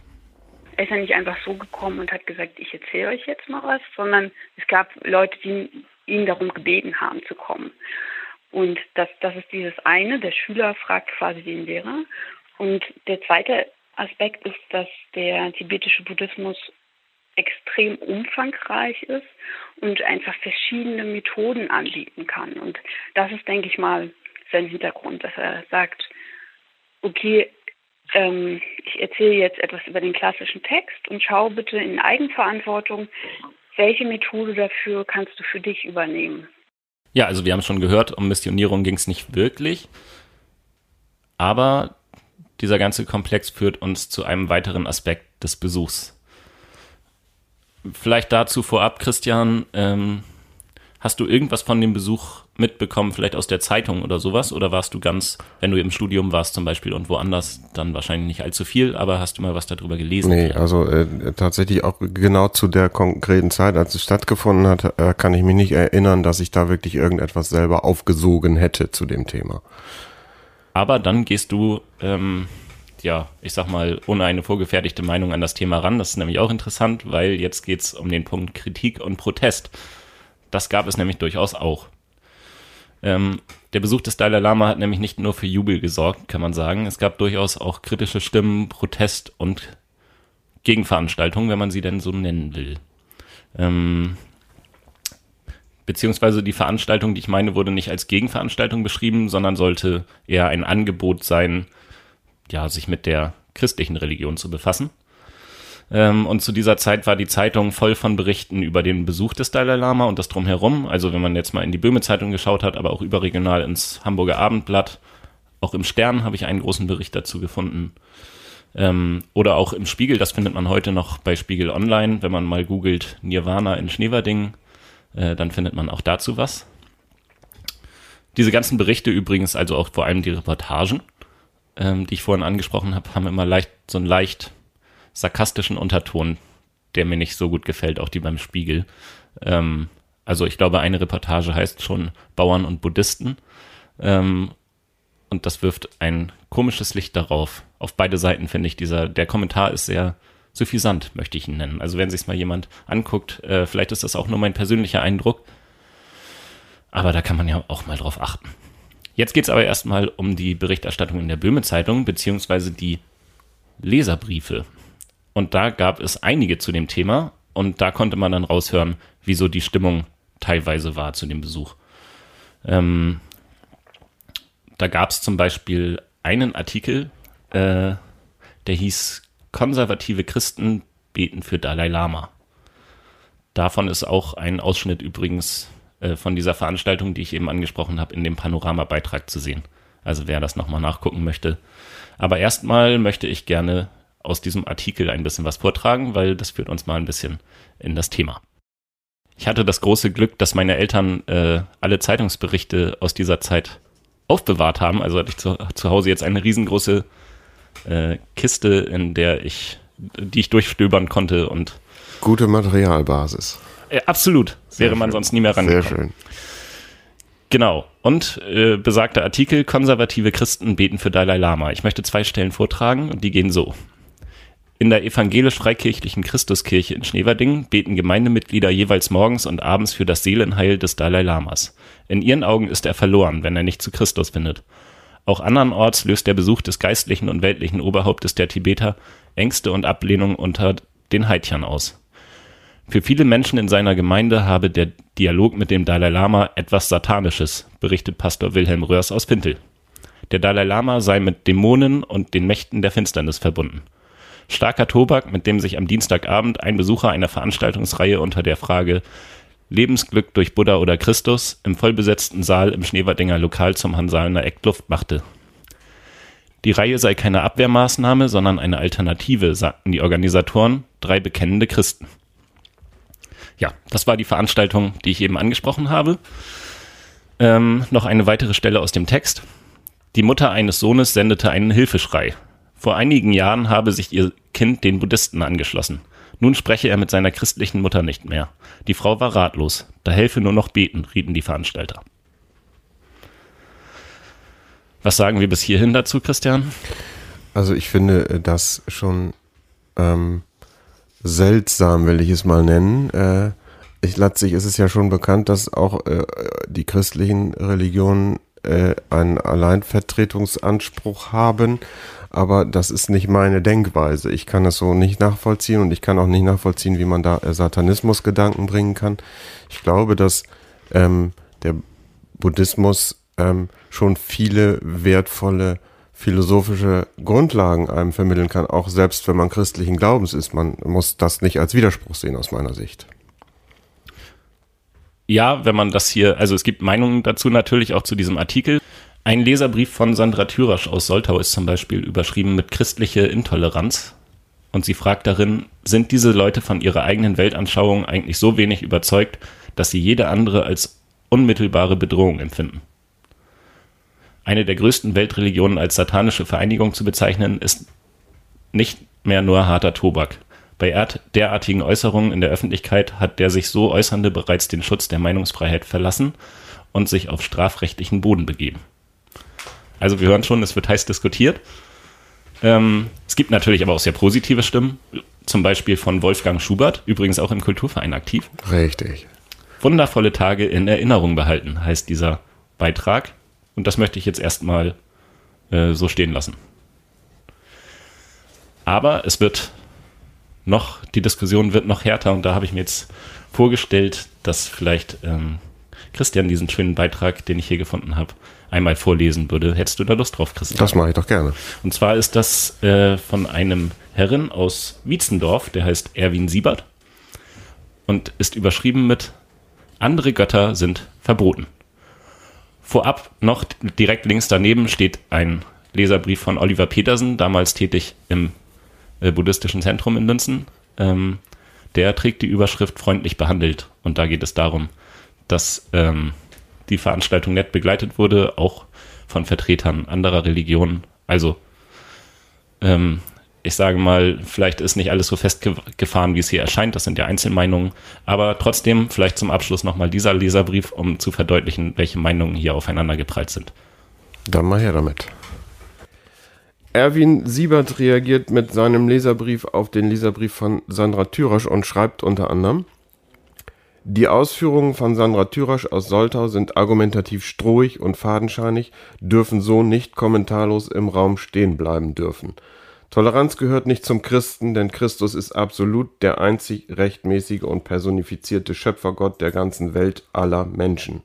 Er ist ja nicht einfach so gekommen und hat gesagt, ich erzähle euch jetzt mal was, sondern es gab Leute, die ihn darum gebeten haben zu kommen. Und das, das ist dieses eine, der Schüler fragt quasi den Lehrer. Und der zweite Aspekt ist, dass der tibetische Buddhismus extrem umfangreich ist und einfach verschiedene Methoden anbieten kann. Und das ist, denke ich mal, sein Hintergrund, dass er sagt, okay, ähm, ich erzähle jetzt etwas über den klassischen Text und schau bitte in Eigenverantwortung, welche Methode dafür kannst du für dich übernehmen. Ja, also wir haben schon gehört, um Missionierung ging es nicht wirklich, aber dieser ganze Komplex führt uns zu einem weiteren Aspekt des Besuchs. Vielleicht dazu vorab, Christian, ähm, hast du irgendwas von dem Besuch mitbekommen, vielleicht aus der Zeitung oder sowas? Oder warst du ganz, wenn du im Studium warst zum Beispiel und woanders, dann wahrscheinlich nicht allzu viel, aber hast du mal was darüber gelesen? Nee, also äh, tatsächlich auch genau zu der konkreten Zeit, als es stattgefunden hat, äh, kann ich mich nicht erinnern, dass ich da wirklich irgendetwas selber aufgesogen hätte zu dem Thema. Aber dann gehst du, ähm, ja, ich sag mal, ohne eine vorgefertigte Meinung an das Thema ran. Das ist nämlich auch interessant, weil jetzt geht's um den Punkt Kritik und Protest. Das gab es nämlich durchaus auch. Ähm, der Besuch des Dalai Lama hat nämlich nicht nur für Jubel gesorgt, kann man sagen. Es gab durchaus auch kritische Stimmen, Protest und Gegenveranstaltungen, wenn man sie denn so nennen will. Ähm, beziehungsweise die Veranstaltung, die ich meine, wurde nicht als Gegenveranstaltung beschrieben, sondern sollte eher ein Angebot sein, ja, sich mit der christlichen Religion zu befassen. Ähm, und zu dieser Zeit war die Zeitung voll von Berichten über den Besuch des Dalai Lama und das drumherum. Also wenn man jetzt mal in die Böhme-Zeitung geschaut hat, aber auch überregional ins Hamburger Abendblatt, auch im Stern habe ich einen großen Bericht dazu gefunden. Ähm, oder auch im Spiegel, das findet man heute noch bei Spiegel Online. Wenn man mal googelt Nirvana in Schneverding, äh, dann findet man auch dazu was. Diese ganzen Berichte übrigens, also auch vor allem die Reportagen, ähm, die ich vorhin angesprochen habe, haben immer leicht so ein leicht sarkastischen Unterton, der mir nicht so gut gefällt, auch die beim Spiegel. Ähm, also ich glaube, eine Reportage heißt schon Bauern und Buddhisten. Ähm, und das wirft ein komisches Licht darauf. Auf beide Seiten finde ich dieser, der Kommentar ist sehr suffisant, möchte ich ihn nennen. Also wenn sich mal jemand anguckt, äh, vielleicht ist das auch nur mein persönlicher Eindruck. Aber da kann man ja auch mal drauf achten. Jetzt geht es aber erstmal um die Berichterstattung in der Böhme Zeitung, beziehungsweise die Leserbriefe. Und da gab es einige zu dem Thema und da konnte man dann raushören, wieso die Stimmung teilweise war zu dem Besuch. Ähm, da gab es zum Beispiel einen Artikel, äh, der hieß Konservative Christen beten für Dalai Lama. Davon ist auch ein Ausschnitt übrigens äh, von dieser Veranstaltung, die ich eben angesprochen habe, in dem Panoramabeitrag zu sehen. Also wer das nochmal nachgucken möchte. Aber erstmal möchte ich gerne aus diesem Artikel ein bisschen was vortragen, weil das führt uns mal ein bisschen in das Thema. Ich hatte das große Glück, dass meine Eltern äh, alle Zeitungsberichte aus dieser Zeit aufbewahrt haben. Also hatte ich zu, zu Hause jetzt eine riesengroße äh, Kiste, in der ich, die ich durchstöbern konnte und gute Materialbasis. Äh, absolut, Sehr wäre man schön. sonst nie mehr rangekommen. Sehr schön. Genau. Und äh, besagter Artikel, konservative Christen beten für Dalai Lama. Ich möchte zwei Stellen vortragen und die gehen so. In der evangelisch-freikirchlichen Christuskirche in Schneverdingen beten Gemeindemitglieder jeweils morgens und abends für das Seelenheil des Dalai Lamas. In ihren Augen ist er verloren, wenn er nicht zu Christus findet. Auch andernorts löst der Besuch des geistlichen und weltlichen Oberhauptes der Tibeter Ängste und Ablehnung unter den Haitian aus. Für viele Menschen in seiner Gemeinde habe der Dialog mit dem Dalai Lama etwas Satanisches, berichtet Pastor Wilhelm Röhrs aus Pintel. Der Dalai Lama sei mit Dämonen und den Mächten der Finsternis verbunden. Starker Tobak, mit dem sich am Dienstagabend ein Besucher einer Veranstaltungsreihe unter der Frage Lebensglück durch Buddha oder Christus im vollbesetzten Saal im Schneewardinger Lokal zum Hansalener Eck Luft machte. Die Reihe sei keine Abwehrmaßnahme, sondern eine Alternative, sagten die Organisatoren, drei bekennende Christen. Ja, das war die Veranstaltung, die ich eben angesprochen habe. Ähm, noch eine weitere Stelle aus dem Text. Die Mutter eines Sohnes sendete einen Hilfeschrei. Vor einigen Jahren habe sich ihr Kind den Buddhisten angeschlossen. Nun spreche er mit seiner christlichen Mutter nicht mehr. Die Frau war ratlos. Da helfe nur noch beten, rieten die Veranstalter. Was sagen wir bis hierhin dazu, Christian? Also ich finde das schon ähm, seltsam, will ich es mal nennen. Äh, ich, letztlich ist es ja schon bekannt, dass auch äh, die christlichen Religionen äh, einen Alleinvertretungsanspruch haben, aber das ist nicht meine Denkweise. Ich kann das so nicht nachvollziehen und ich kann auch nicht nachvollziehen, wie man da äh, Satanismus-Gedanken bringen kann. Ich glaube, dass ähm, der Buddhismus ähm, schon viele wertvolle philosophische Grundlagen einem vermitteln kann, auch selbst wenn man christlichen Glaubens ist. Man muss das nicht als Widerspruch sehen aus meiner Sicht. Ja, wenn man das hier, also es gibt Meinungen dazu natürlich auch zu diesem Artikel. Ein Leserbrief von Sandra Thürasch aus Soltau ist zum Beispiel überschrieben mit christliche Intoleranz. Und sie fragt darin, sind diese Leute von ihrer eigenen Weltanschauung eigentlich so wenig überzeugt, dass sie jede andere als unmittelbare Bedrohung empfinden? Eine der größten Weltreligionen als satanische Vereinigung zu bezeichnen, ist nicht mehr nur harter Tobak. Bei derartigen Äußerungen in der Öffentlichkeit hat der sich so Äußernde bereits den Schutz der Meinungsfreiheit verlassen und sich auf strafrechtlichen Boden begeben. Also wir hören schon, es wird heiß diskutiert. Ähm, es gibt natürlich aber auch sehr positive Stimmen, zum Beispiel von Wolfgang Schubert, übrigens auch im Kulturverein aktiv. Richtig. Wundervolle Tage in Erinnerung behalten, heißt dieser Beitrag. Und das möchte ich jetzt erstmal äh, so stehen lassen. Aber es wird noch, die Diskussion wird noch härter und da habe ich mir jetzt vorgestellt, dass vielleicht ähm, Christian diesen schönen Beitrag, den ich hier gefunden habe, einmal vorlesen würde. Hättest du da Lust drauf, Christian? Das mache ich doch gerne. Und zwar ist das äh, von einem Herren aus Wietzendorf, der heißt Erwin Siebert und ist überschrieben mit Andere Götter sind verboten. Vorab noch direkt links daneben steht ein Leserbrief von Oliver Petersen, damals tätig im äh, buddhistischen Zentrum in Lünzen. Ähm, der trägt die Überschrift freundlich behandelt. Und da geht es darum, dass ähm, die Veranstaltung nett begleitet wurde, auch von Vertretern anderer Religionen. Also, ähm, ich sage mal, vielleicht ist nicht alles so festgefahren, wie es hier erscheint. Das sind ja Einzelmeinungen. Aber trotzdem, vielleicht zum Abschluss nochmal dieser Leserbrief, um zu verdeutlichen, welche Meinungen hier aufeinander geprallt sind. Dann mal her damit. Erwin Siebert reagiert mit seinem Leserbrief auf den Leserbrief von Sandra Thürasch und schreibt unter anderem, die Ausführungen von Sandra Thürasch aus Soltau sind argumentativ strohig und fadenscheinig, dürfen so nicht kommentarlos im Raum stehen bleiben dürfen. Toleranz gehört nicht zum Christen, denn Christus ist absolut der einzig rechtmäßige und personifizierte Schöpfergott der ganzen Welt aller Menschen.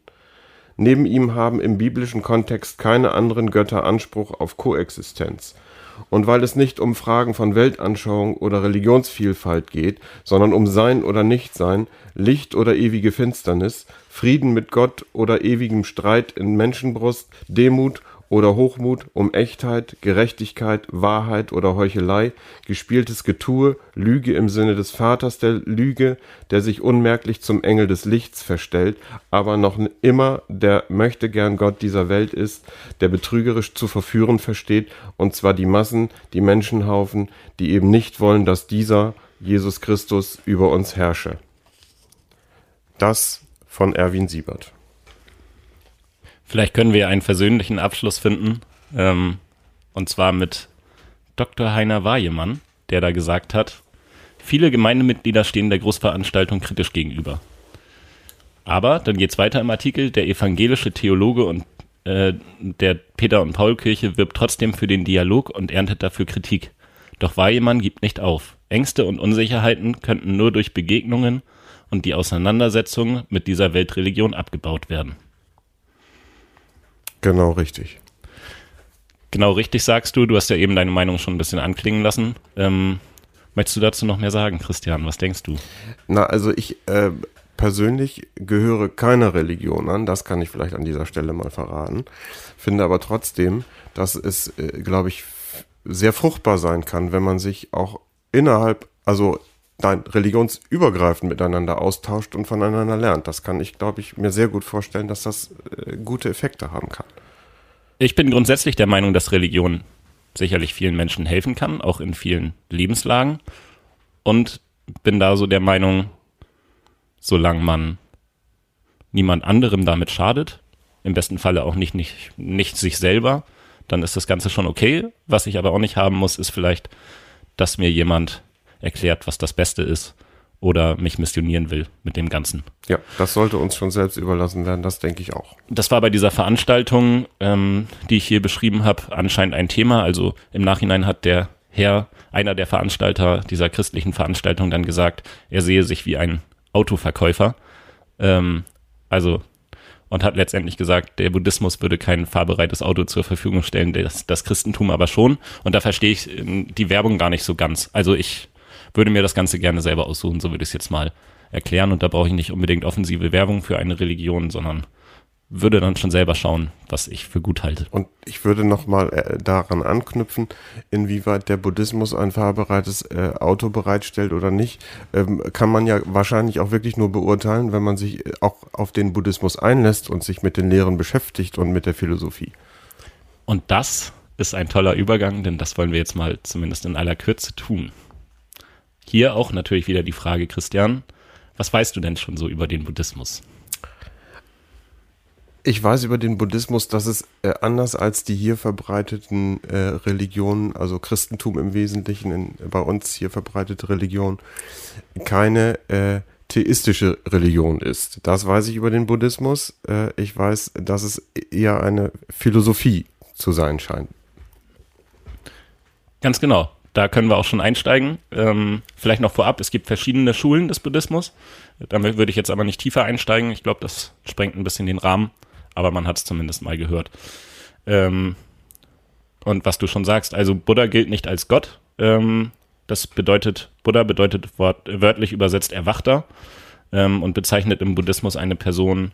Neben ihm haben im biblischen Kontext keine anderen Götter Anspruch auf Koexistenz. Und weil es nicht um Fragen von Weltanschauung oder Religionsvielfalt geht, sondern um Sein oder Nichtsein, Licht oder ewige Finsternis, Frieden mit Gott oder ewigem Streit in Menschenbrust, Demut oder Hochmut, um Echtheit, Gerechtigkeit, Wahrheit oder Heuchelei, gespieltes Getue, Lüge im Sinne des Vaters der Lüge, der sich unmerklich zum Engel des Lichts verstellt, aber noch immer der möchte gern Gott dieser Welt ist, der betrügerisch zu verführen versteht, und zwar die Massen, die Menschenhaufen, die eben nicht wollen, dass dieser, Jesus Christus, über uns herrsche. Das von Erwin Siebert. Vielleicht können wir einen versöhnlichen Abschluss finden. Ähm, und zwar mit Dr. Heiner Wajemann, der da gesagt hat, viele Gemeindemitglieder stehen der Großveranstaltung kritisch gegenüber. Aber dann geht es weiter im Artikel, der evangelische Theologe und äh, der Peter- und Paul-Kirche wirbt trotzdem für den Dialog und erntet dafür Kritik. Doch Wajemann gibt nicht auf. Ängste und Unsicherheiten könnten nur durch Begegnungen und die Auseinandersetzung mit dieser Weltreligion abgebaut werden. Genau richtig. Genau richtig sagst du. Du hast ja eben deine Meinung schon ein bisschen anklingen lassen. Ähm, möchtest du dazu noch mehr sagen, Christian? Was denkst du? Na, also ich äh, persönlich gehöre keiner Religion an. Das kann ich vielleicht an dieser Stelle mal verraten. Finde aber trotzdem, dass es, äh, glaube ich, sehr fruchtbar sein kann, wenn man sich auch innerhalb, also nein, religionsübergreifend miteinander austauscht und voneinander lernt. Das kann ich, glaube ich, mir sehr gut vorstellen, dass das äh, gute Effekte haben kann. Ich bin grundsätzlich der Meinung, dass Religion sicherlich vielen Menschen helfen kann, auch in vielen Lebenslagen. Und bin da so der Meinung, solange man niemand anderem damit schadet, im besten Falle auch nicht, nicht, nicht sich selber, dann ist das Ganze schon okay. Was ich aber auch nicht haben muss, ist vielleicht, dass mir jemand erklärt, was das Beste ist oder mich missionieren will mit dem Ganzen. Ja, das sollte uns schon selbst überlassen werden, das denke ich auch. Das war bei dieser Veranstaltung, ähm, die ich hier beschrieben habe, anscheinend ein Thema. Also im Nachhinein hat der Herr, einer der Veranstalter dieser christlichen Veranstaltung, dann gesagt, er sehe sich wie ein Autoverkäufer. Ähm, also und hat letztendlich gesagt, der Buddhismus würde kein fahrbereites Auto zur Verfügung stellen, das, das Christentum aber schon. Und da verstehe ich ähm, die Werbung gar nicht so ganz. Also ich würde mir das Ganze gerne selber aussuchen, so würde ich es jetzt mal erklären. Und da brauche ich nicht unbedingt offensive Werbung für eine Religion, sondern würde dann schon selber schauen, was ich für gut halte. Und ich würde nochmal äh, daran anknüpfen, inwieweit der Buddhismus ein fahrbereites äh, Auto bereitstellt oder nicht, ähm, kann man ja wahrscheinlich auch wirklich nur beurteilen, wenn man sich äh, auch auf den Buddhismus einlässt und sich mit den Lehren beschäftigt und mit der Philosophie. Und das ist ein toller Übergang, denn das wollen wir jetzt mal zumindest in aller Kürze tun. Hier auch natürlich wieder die Frage, Christian, was weißt du denn schon so über den Buddhismus? Ich weiß über den Buddhismus, dass es äh, anders als die hier verbreiteten äh, Religionen, also Christentum im Wesentlichen, in, bei uns hier verbreitete Religion, keine äh, theistische Religion ist. Das weiß ich über den Buddhismus. Äh, ich weiß, dass es eher eine Philosophie zu sein scheint. Ganz genau. Da können wir auch schon einsteigen. Ähm, vielleicht noch vorab, es gibt verschiedene Schulen des Buddhismus. Damit würde ich jetzt aber nicht tiefer einsteigen. Ich glaube, das sprengt ein bisschen den Rahmen aber man hat es zumindest mal gehört. Ähm, und was du schon sagst, also Buddha gilt nicht als Gott. Ähm, das bedeutet, Buddha bedeutet wort, wörtlich übersetzt Erwachter ähm, und bezeichnet im Buddhismus eine Person,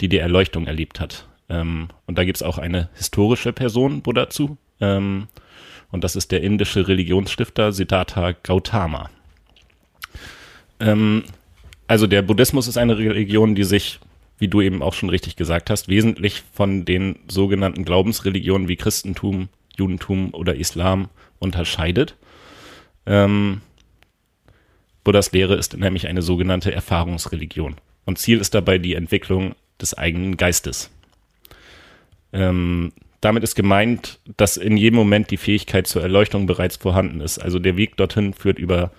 die die Erleuchtung erlebt hat. Ähm, und da gibt es auch eine historische Person Buddha zu. Ähm, und das ist der indische Religionsstifter Siddhartha Gautama. Ähm, also der Buddhismus ist eine Religion, die sich wie du eben auch schon richtig gesagt hast, wesentlich von den sogenannten Glaubensreligionen wie Christentum, Judentum oder Islam unterscheidet. Ähm, Buddhas Lehre ist nämlich eine sogenannte Erfahrungsreligion. Und Ziel ist dabei die Entwicklung des eigenen Geistes. Ähm, damit ist gemeint, dass in jedem Moment die Fähigkeit zur Erleuchtung bereits vorhanden ist. Also der Weg dorthin führt über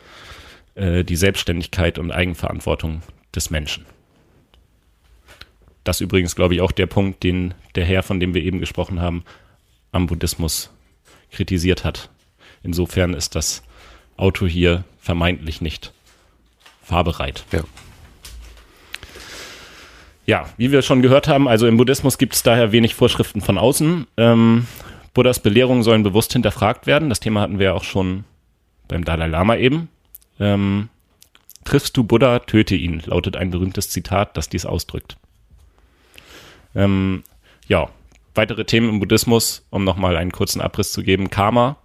äh, die Selbstständigkeit und Eigenverantwortung des Menschen. Das übrigens, glaube ich, auch der Punkt, den der Herr, von dem wir eben gesprochen haben, am Buddhismus kritisiert hat. Insofern ist das Auto hier vermeintlich nicht fahrbereit. Ja. Ja, wie wir schon gehört haben, also im Buddhismus gibt es daher wenig Vorschriften von außen. Ähm, Buddhas Belehrungen sollen bewusst hinterfragt werden. Das Thema hatten wir ja auch schon beim Dalai Lama eben. Ähm, triffst du Buddha, töte ihn, lautet ein berühmtes Zitat, das dies ausdrückt. Ähm, ja, weitere Themen im Buddhismus, um nochmal einen kurzen Abriss zu geben. Karma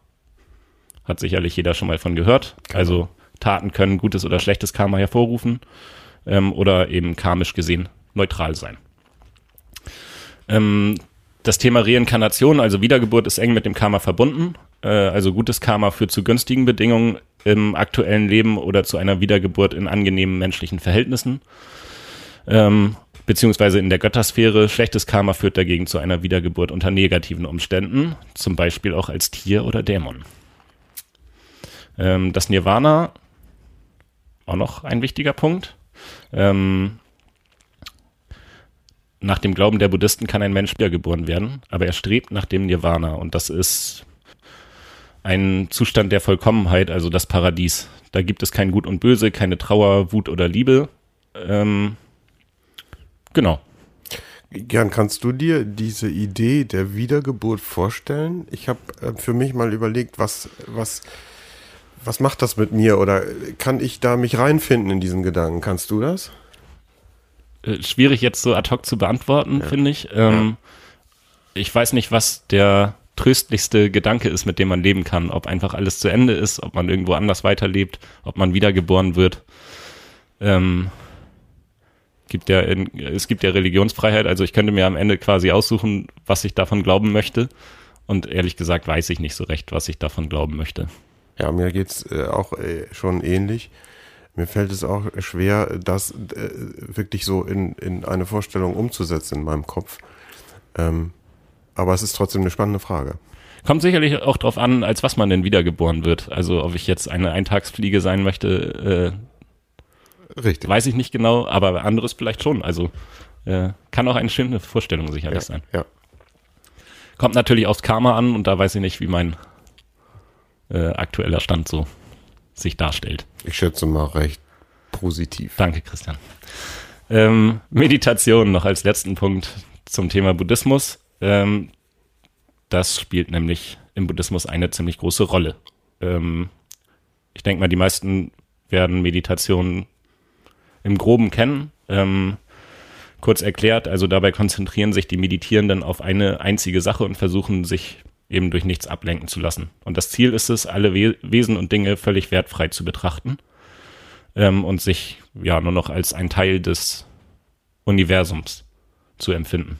hat sicherlich jeder schon mal von gehört. Also Taten können gutes oder schlechtes Karma hervorrufen ähm, oder eben karmisch gesehen neutral sein. Ähm, das Thema Reinkarnation, also Wiedergeburt, ist eng mit dem Karma verbunden. Äh, also gutes Karma führt zu günstigen Bedingungen im aktuellen Leben oder zu einer Wiedergeburt in angenehmen menschlichen Verhältnissen. Ähm, beziehungsweise in der Göttersphäre. Schlechtes Karma führt dagegen zu einer Wiedergeburt unter negativen Umständen, zum Beispiel auch als Tier oder Dämon. Ähm, das Nirvana, auch noch ein wichtiger Punkt. Ähm, nach dem Glauben der Buddhisten kann ein Mensch wiedergeboren werden, aber er strebt nach dem Nirvana und das ist ein Zustand der Vollkommenheit, also das Paradies. Da gibt es kein Gut und Böse, keine Trauer, Wut oder Liebe. Ähm, Genau. Gern, kannst du dir diese Idee der Wiedergeburt vorstellen? Ich habe äh, für mich mal überlegt, was, was, was macht das mit mir oder kann ich da mich reinfinden in diesen Gedanken? Kannst du das? Äh, schwierig jetzt so ad hoc zu beantworten, ja. finde ich. Ähm, ja. Ich weiß nicht, was der tröstlichste Gedanke ist, mit dem man leben kann. Ob einfach alles zu Ende ist, ob man irgendwo anders weiterlebt, ob man wiedergeboren wird. Ähm, gibt ja in, es gibt ja Religionsfreiheit, also ich könnte mir am Ende quasi aussuchen, was ich davon glauben möchte. Und ehrlich gesagt weiß ich nicht so recht, was ich davon glauben möchte. Ja, mir geht's äh, auch äh, schon ähnlich. Mir fällt es auch schwer, das äh, wirklich so in, in eine Vorstellung umzusetzen in meinem Kopf. Ähm, aber es ist trotzdem eine spannende Frage. Kommt sicherlich auch darauf an, als was man denn wiedergeboren wird. Also ob ich jetzt eine Eintagsfliege sein möchte, äh, Richtig. weiß ich nicht genau, aber anderes vielleicht schon. Also äh, kann auch eine schöne Vorstellung sicherlich ja, sein. Ja. Kommt natürlich aufs Karma an und da weiß ich nicht, wie mein äh, aktueller Stand so sich darstellt. Ich schätze mal recht positiv. Danke, Christian. Ähm, Meditation noch als letzten Punkt zum Thema Buddhismus. Ähm, das spielt nämlich im Buddhismus eine ziemlich große Rolle. Ähm, ich denke mal, die meisten werden Meditation im Groben kennen. Ähm, kurz erklärt, also dabei konzentrieren sich die Meditierenden auf eine einzige Sache und versuchen sich eben durch nichts ablenken zu lassen. Und das Ziel ist es, alle We Wesen und Dinge völlig wertfrei zu betrachten ähm, und sich ja nur noch als ein Teil des Universums zu empfinden.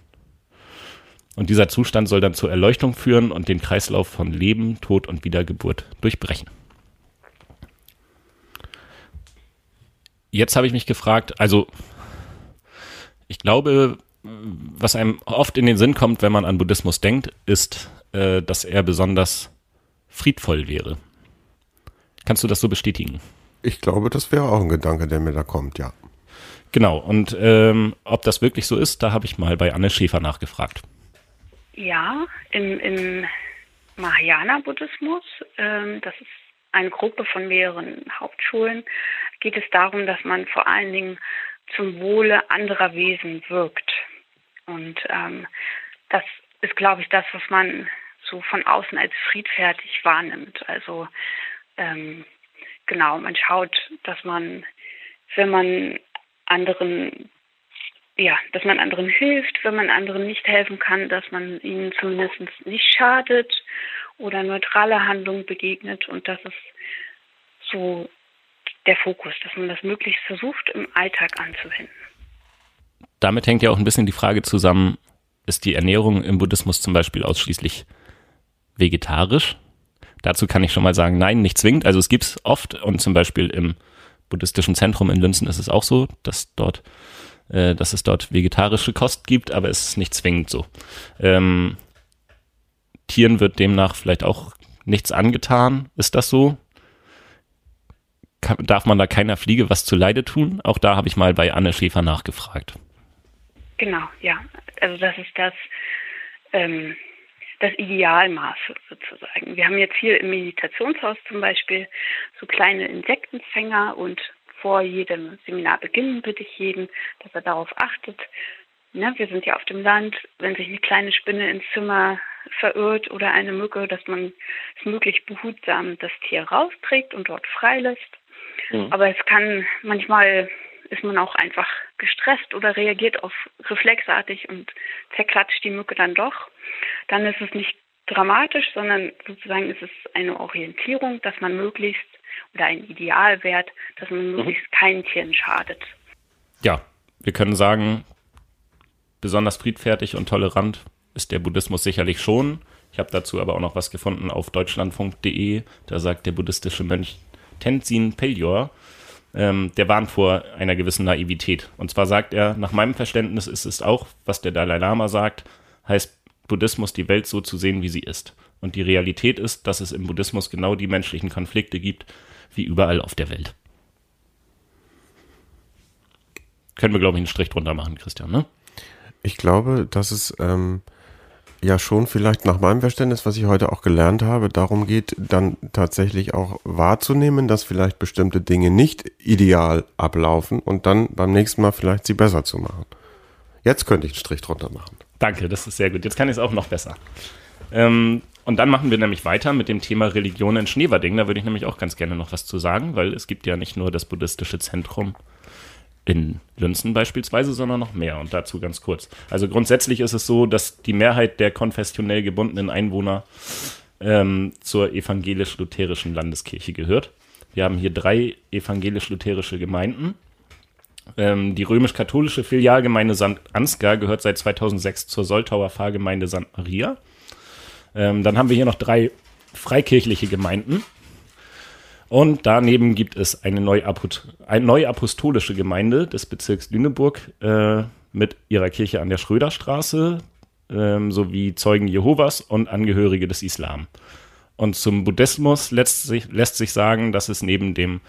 Und dieser Zustand soll dann zur Erleuchtung führen und den Kreislauf von Leben, Tod und Wiedergeburt durchbrechen. Jetzt habe ich mich gefragt, also ich glaube, was einem oft in den Sinn kommt, wenn man an Buddhismus denkt, ist, äh, dass er besonders friedvoll wäre. Kannst du das so bestätigen? Ich glaube, das wäre auch ein Gedanke, der mir da kommt, ja. Genau, und ähm, ob das wirklich so ist, da habe ich mal bei Anne Schäfer nachgefragt. Ja, im, im Mahayana-Buddhismus, ähm, das ist eine Gruppe von mehreren Hauptschulen, geht es darum, dass man vor allen Dingen zum Wohle anderer Wesen wirkt. Und ähm, das ist, glaube ich, das, was man so von außen als friedfertig wahrnimmt. Also ähm, genau, man schaut, dass man, wenn man anderen ja, dass man anderen hilft, wenn man anderen nicht helfen kann, dass man ihnen zumindest nicht schadet oder neutrale Handlungen begegnet. Und das ist so der Fokus, dass man das möglichst versucht, im Alltag anzuwenden. Damit hängt ja auch ein bisschen die Frage zusammen, ist die Ernährung im Buddhismus zum Beispiel ausschließlich vegetarisch? Dazu kann ich schon mal sagen, nein, nicht zwingend. Also es gibt es oft und zum Beispiel im buddhistischen Zentrum in Lünzen ist es auch so, dass dort äh, dass es dort vegetarische Kost gibt, aber es ist nicht zwingend so. Ähm, Tieren wird demnach vielleicht auch nichts angetan. Ist das so? Kann, darf man da keiner Fliege was zu Leide tun? Auch da habe ich mal bei Anne Schäfer nachgefragt. Genau, ja. Also das ist das, ähm, das Idealmaß sozusagen. Wir haben jetzt hier im Meditationshaus zum Beispiel so kleine Insektenfänger und vor jedem Seminarbeginn bitte ich jeden, dass er darauf achtet. Ne, wir sind ja auf dem Land, wenn sich eine kleine Spinne ins Zimmer verirrt oder eine Mücke, dass man es möglichst behutsam das Tier rausträgt und dort freilässt. Mhm. Aber es kann manchmal ist man auch einfach gestresst oder reagiert auf reflexartig und zerklatscht die Mücke dann doch. Dann ist es nicht dramatisch, sondern sozusagen ist es eine Orientierung, dass man möglichst oder ein Idealwert, dass man mhm. möglichst mhm. keinen Tieren schadet. Ja, wir können sagen, besonders friedfertig und tolerant ist der Buddhismus sicherlich schon. Ich habe dazu aber auch noch was gefunden auf deutschlandfunk.de. Da sagt der buddhistische Mönch Tenzin Peljor, ähm, der warnt vor einer gewissen Naivität. Und zwar sagt er, nach meinem Verständnis ist es auch, was der Dalai Lama sagt, heißt Buddhismus die Welt so zu sehen, wie sie ist. Und die Realität ist, dass es im Buddhismus genau die menschlichen Konflikte gibt, wie überall auf der Welt. Können wir, glaube ich, einen Strich drunter machen, Christian, ne? Ich glaube, dass es ähm, ja schon vielleicht nach meinem Verständnis, was ich heute auch gelernt habe, darum geht, dann tatsächlich auch wahrzunehmen, dass vielleicht bestimmte Dinge nicht ideal ablaufen und dann beim nächsten Mal vielleicht sie besser zu machen. Jetzt könnte ich einen Strich drunter machen. Danke, das ist sehr gut. Jetzt kann ich es auch noch besser. Ähm, und dann machen wir nämlich weiter mit dem Thema Religion in Schneverding. Da würde ich nämlich auch ganz gerne noch was zu sagen, weil es gibt ja nicht nur das buddhistische Zentrum in Lünzen beispielsweise, sondern noch mehr. Und dazu ganz kurz. Also grundsätzlich ist es so, dass die Mehrheit der konfessionell gebundenen Einwohner ähm, zur evangelisch-lutherischen Landeskirche gehört. Wir haben hier drei evangelisch-lutherische Gemeinden. Ähm, die römisch-katholische Filialgemeinde St. Ansgar gehört seit 2006 zur Soltauer Pfarrgemeinde St. Maria. Ähm, dann haben wir hier noch drei freikirchliche Gemeinden. Und daneben gibt es eine, neuapostolische Gemeinde des Bezirks Lüneburg äh, mit ihrer Kirche an der Schröderstraße ähm, sowie Zeugen Jehovas und Angehörige des Islam. Und zum Buddhismus lässt sich, lässt sich sagen, dass es neben dem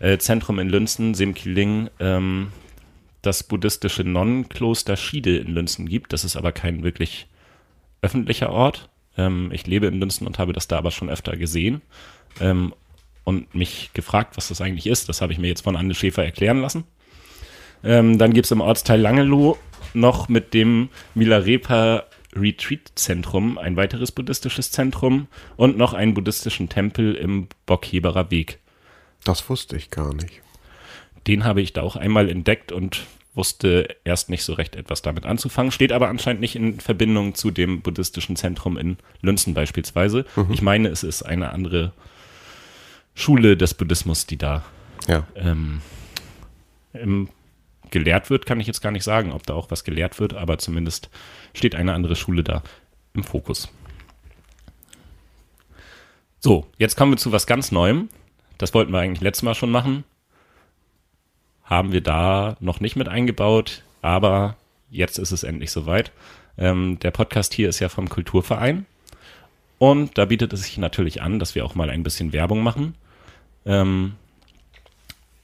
äh, Zentrum in Lünzen, Simkiling, ähm, das buddhistische Nonnenkloster Schiede in Lünzen gibt. Das ist aber kein wirklich öffentlicher Ort. Ähm, ich lebe in Lünzen und habe das da aber schon öfter gesehen. Ähm, und mich gefragt, was das eigentlich ist. Das habe ich mir jetzt von Anne Schäfer erklären lassen. Ähm, dann gibt es im Ortsteil Langeloh noch mit dem Milarepa Retreat Zentrum ein weiteres buddhistisches Zentrum und noch einen buddhistischen Tempel im Bockheberer Weg. Das wusste ich gar nicht. Den habe ich da auch einmal entdeckt und wusste erst nicht so recht etwas damit anzufangen, steht aber anscheinend nicht in Verbindung zu dem buddhistischen Zentrum in Lünzen beispielsweise. Mhm. Ich meine, es ist eine andere Schule des Buddhismus, die da ja. ähm, im, gelehrt wird, kann ich jetzt gar nicht sagen, ob da auch was gelehrt wird, aber zumindest steht eine andere Schule da im Fokus. So, jetzt kommen wir zu was ganz Neuem. Das wollten wir eigentlich letztes Mal schon machen. Haben wir da noch nicht mit eingebaut, aber jetzt ist es endlich soweit. Ähm, der Podcast hier ist ja vom Kulturverein. Und da bietet es sich natürlich an, dass wir auch mal ein bisschen Werbung machen. Ähm,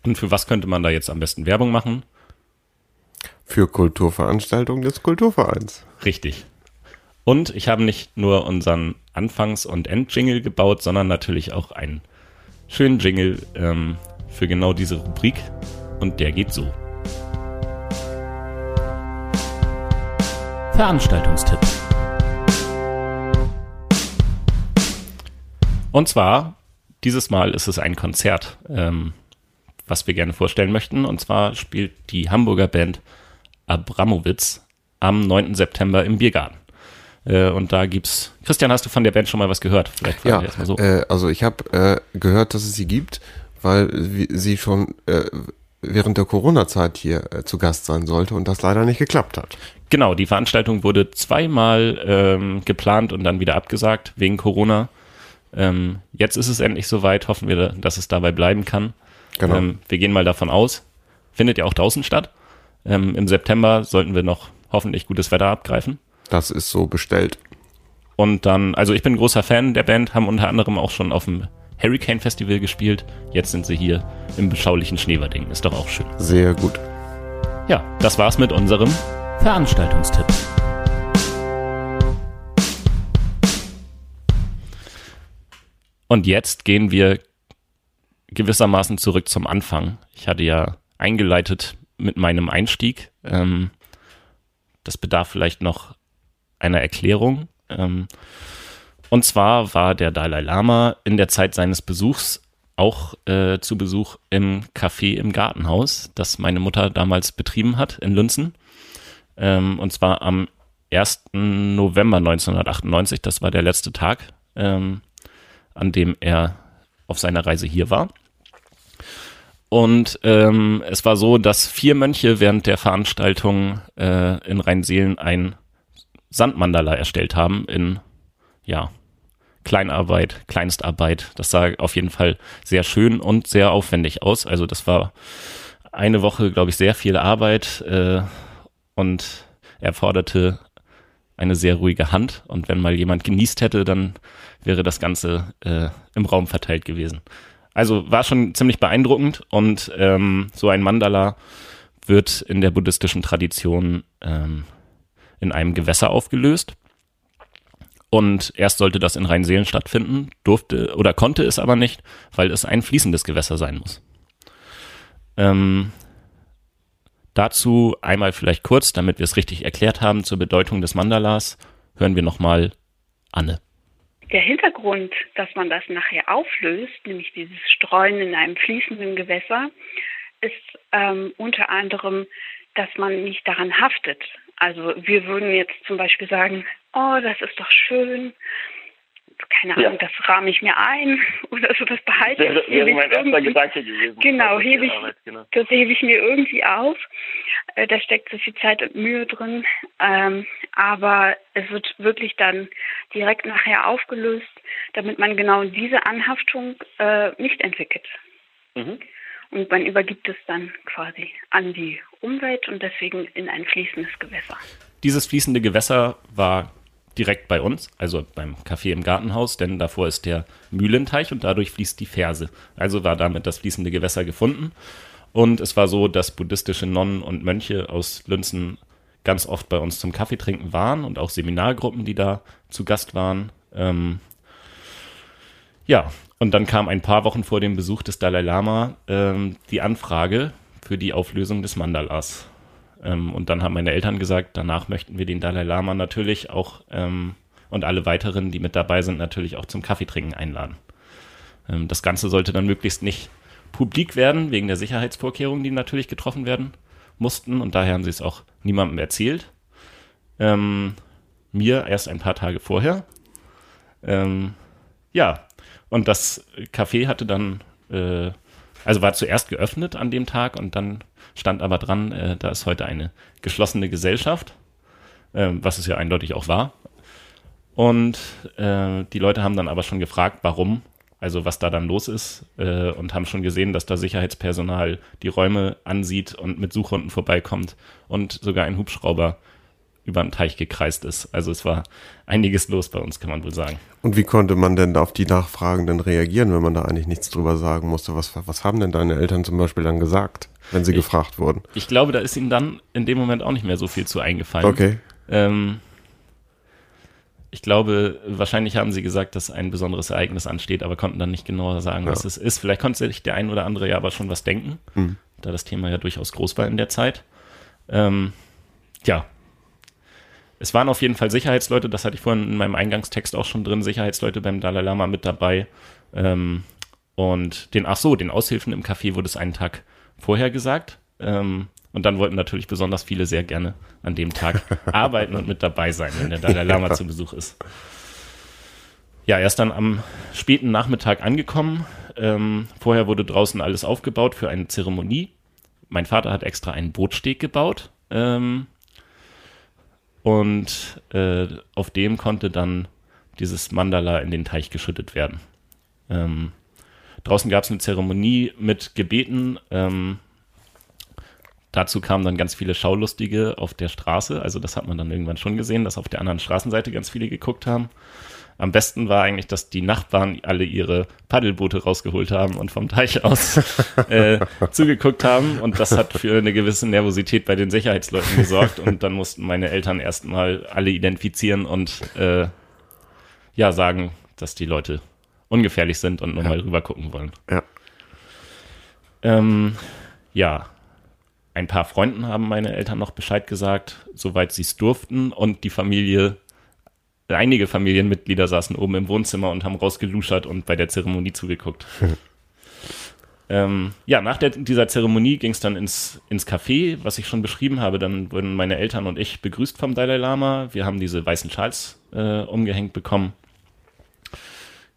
und für was könnte man da jetzt am besten Werbung machen? Für Kulturveranstaltungen des Kulturvereins. Richtig. Und ich habe nicht nur unseren Anfangs- und Endjingle gebaut, sondern natürlich auch einen schönen Jingle ähm, für genau diese Rubrik. Und der geht so. Veranstaltungstipp. Und zwar dieses Mal ist es ein Konzert, ähm, was wir gerne vorstellen möchten. Und zwar spielt die Hamburger Band Abramowitz am 9. September im Biergarten. Äh, und da gibt's. Christian, hast du von der Band schon mal was gehört? Vielleicht ja, erstmal so. Äh, also ich habe äh, gehört, dass es sie gibt, weil sie schon äh, während der Corona-Zeit hier äh, zu Gast sein sollte und das leider nicht geklappt hat. Genau, die Veranstaltung wurde zweimal ähm, geplant und dann wieder abgesagt wegen Corona. Ähm, jetzt ist es endlich soweit, hoffen wir, dass es dabei bleiben kann. Genau. Ähm, wir gehen mal davon aus. Findet ja auch draußen statt. Ähm, Im September sollten wir noch hoffentlich gutes Wetter abgreifen. Das ist so bestellt. Und dann, also ich bin großer Fan der Band, haben unter anderem auch schon auf dem Hurricane Festival gespielt. Jetzt sind sie hier im beschaulichen Schneverding. Ist doch auch schön. Sehr gut. Ja, das war's mit unserem Veranstaltungstipp. Und jetzt gehen wir gewissermaßen zurück zum Anfang. Ich hatte ja eingeleitet mit meinem Einstieg. Ähm, das bedarf vielleicht noch einer Erklärung. Ähm, und zwar war der Dalai Lama in der Zeit seines Besuchs auch äh, zu Besuch im Café im Gartenhaus, das meine Mutter damals betrieben hat in Lünzen. Ähm, und zwar am 1. November 1998, das war der letzte Tag. Ähm, an dem er auf seiner Reise hier war. Und ähm, es war so, dass vier Mönche während der Veranstaltung äh, in Rheinseelen ein Sandmandala erstellt haben in ja Kleinarbeit, Kleinstarbeit. Das sah auf jeden Fall sehr schön und sehr aufwendig aus. Also das war eine Woche, glaube ich, sehr viel Arbeit äh, und erforderte eine sehr ruhige Hand. Und wenn mal jemand genießt hätte, dann wäre das Ganze äh, im Raum verteilt gewesen. Also war schon ziemlich beeindruckend und ähm, so ein Mandala wird in der buddhistischen Tradition ähm, in einem Gewässer aufgelöst. Und erst sollte das in Rheinseelen stattfinden, durfte oder konnte es aber nicht, weil es ein fließendes Gewässer sein muss. Ähm, dazu einmal vielleicht kurz, damit wir es richtig erklärt haben, zur Bedeutung des Mandalas, hören wir nochmal Anne. Der Hintergrund, dass man das nachher auflöst, nämlich dieses Streuen in einem fließenden Gewässer, ist ähm, unter anderem, dass man nicht daran haftet. Also wir würden jetzt zum Beispiel sagen, oh, das ist doch schön, keine Ahnung, ja. das rahme ich mir ein [laughs] oder so, das behalte ich. Das wäre mein erster Gedanke gewesen. Genau, hebe ich, genau. das hebe ich mir irgendwie auf. Äh, da steckt so viel Zeit und Mühe drin. Ähm, aber es wird wirklich dann direkt nachher aufgelöst, damit man genau diese Anhaftung äh, nicht entwickelt. Mhm. Und man übergibt es dann quasi an die Umwelt und deswegen in ein fließendes Gewässer. Dieses fließende Gewässer war direkt bei uns, also beim Café im Gartenhaus, denn davor ist der Mühlenteich und dadurch fließt die Ferse. Also war damit das fließende Gewässer gefunden. Und es war so, dass buddhistische Nonnen und Mönche aus Lünzen ganz oft bei uns zum Kaffee trinken waren und auch Seminargruppen, die da zu Gast waren. Ähm, ja, und dann kam ein paar Wochen vor dem Besuch des Dalai Lama ähm, die Anfrage für die Auflösung des Mandalas. Ähm, und dann haben meine Eltern gesagt, danach möchten wir den Dalai Lama natürlich auch ähm, und alle weiteren, die mit dabei sind, natürlich auch zum Kaffeetrinken einladen. Ähm, das Ganze sollte dann möglichst nicht publik werden, wegen der Sicherheitsvorkehrungen, die natürlich getroffen werden mussten. Und daher haben sie es auch niemandem erzählt. Ähm, mir erst ein paar Tage vorher. Ähm, ja, und das Café hatte dann, äh, also war zuerst geöffnet an dem Tag und dann stand aber dran, äh, da ist heute eine geschlossene Gesellschaft, äh, was es ja eindeutig auch war. Und äh, die Leute haben dann aber schon gefragt, warum, also was da dann los ist, äh, und haben schon gesehen, dass da Sicherheitspersonal die Räume ansieht und mit Suchhunden vorbeikommt und sogar ein Hubschrauber über den Teich gekreist ist. Also es war einiges los bei uns, kann man wohl sagen. Und wie konnte man denn auf die Nachfragen denn reagieren, wenn man da eigentlich nichts drüber sagen musste? Was, was haben denn deine Eltern zum Beispiel dann gesagt, wenn sie ich, gefragt wurden? Ich glaube, da ist ihnen dann in dem Moment auch nicht mehr so viel zu eingefallen. Okay. Ähm, ich glaube, wahrscheinlich haben sie gesagt, dass ein besonderes Ereignis ansteht, aber konnten dann nicht genauer sagen, ja. was es ist. Vielleicht konnte sich der ein oder andere ja aber schon was denken, mhm. da das Thema ja durchaus groß war in der Zeit. Ähm, ja, es waren auf jeden Fall Sicherheitsleute, das hatte ich vorhin in meinem Eingangstext auch schon drin, Sicherheitsleute beim Dalai Lama mit dabei. Ähm, und den, ach so, den Aushilfen im Café wurde es einen Tag vorher gesagt. Ähm, und dann wollten natürlich besonders viele sehr gerne an dem Tag [laughs] arbeiten und mit dabei sein, wenn der Dalai Lama zu Besuch ist. Ja, er ist dann am späten Nachmittag angekommen. Ähm, vorher wurde draußen alles aufgebaut für eine Zeremonie. Mein Vater hat extra einen Bootsteg gebaut. Ähm, und äh, auf dem konnte dann dieses Mandala in den Teich geschüttet werden. Ähm, draußen gab es eine Zeremonie mit Gebeten. Ähm, dazu kamen dann ganz viele Schaulustige auf der Straße. Also das hat man dann irgendwann schon gesehen, dass auf der anderen Straßenseite ganz viele geguckt haben. Am besten war eigentlich, dass die Nachbarn alle ihre Paddelboote rausgeholt haben und vom Teich aus [laughs] äh, zugeguckt haben. Und das hat für eine gewisse Nervosität bei den Sicherheitsleuten gesorgt. Und dann mussten meine Eltern erstmal alle identifizieren und äh, ja sagen, dass die Leute ungefährlich sind und nur ja. mal rüber gucken wollen. Ja. Ähm, ja, ein paar Freunden haben meine Eltern noch Bescheid gesagt, soweit sie es durften. Und die Familie einige Familienmitglieder saßen oben im Wohnzimmer und haben rausgeluschert und bei der Zeremonie zugeguckt. [laughs] ähm, ja, nach der, dieser Zeremonie ging es dann ins, ins Café, was ich schon beschrieben habe. Dann wurden meine Eltern und ich begrüßt vom Dalai Lama. Wir haben diese weißen Schals äh, umgehängt bekommen.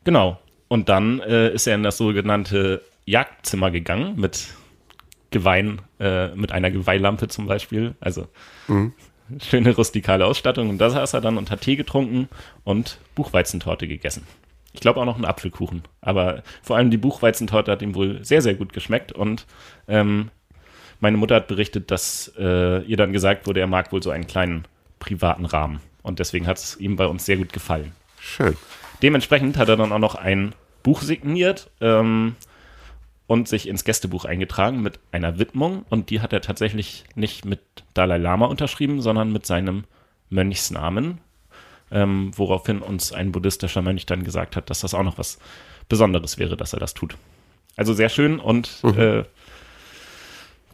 Genau. Und dann äh, ist er in das sogenannte Jagdzimmer gegangen mit Geweihen, äh, mit einer Geweihlampe zum Beispiel. Also mhm schöne rustikale Ausstattung. Und da saß er dann und hat Tee getrunken und Buchweizentorte gegessen. Ich glaube auch noch einen Apfelkuchen. Aber vor allem die Buchweizentorte hat ihm wohl sehr, sehr gut geschmeckt. Und ähm, meine Mutter hat berichtet, dass äh, ihr dann gesagt wurde, er mag wohl so einen kleinen privaten Rahmen. Und deswegen hat es ihm bei uns sehr gut gefallen. Schön. Dementsprechend hat er dann auch noch ein Buch signiert. Ähm, und sich ins Gästebuch eingetragen mit einer Widmung. Und die hat er tatsächlich nicht mit Dalai Lama unterschrieben, sondern mit seinem Mönchsnamen. Ähm, woraufhin uns ein buddhistischer Mönch dann gesagt hat, dass das auch noch was Besonderes wäre, dass er das tut. Also sehr schön und mhm. äh,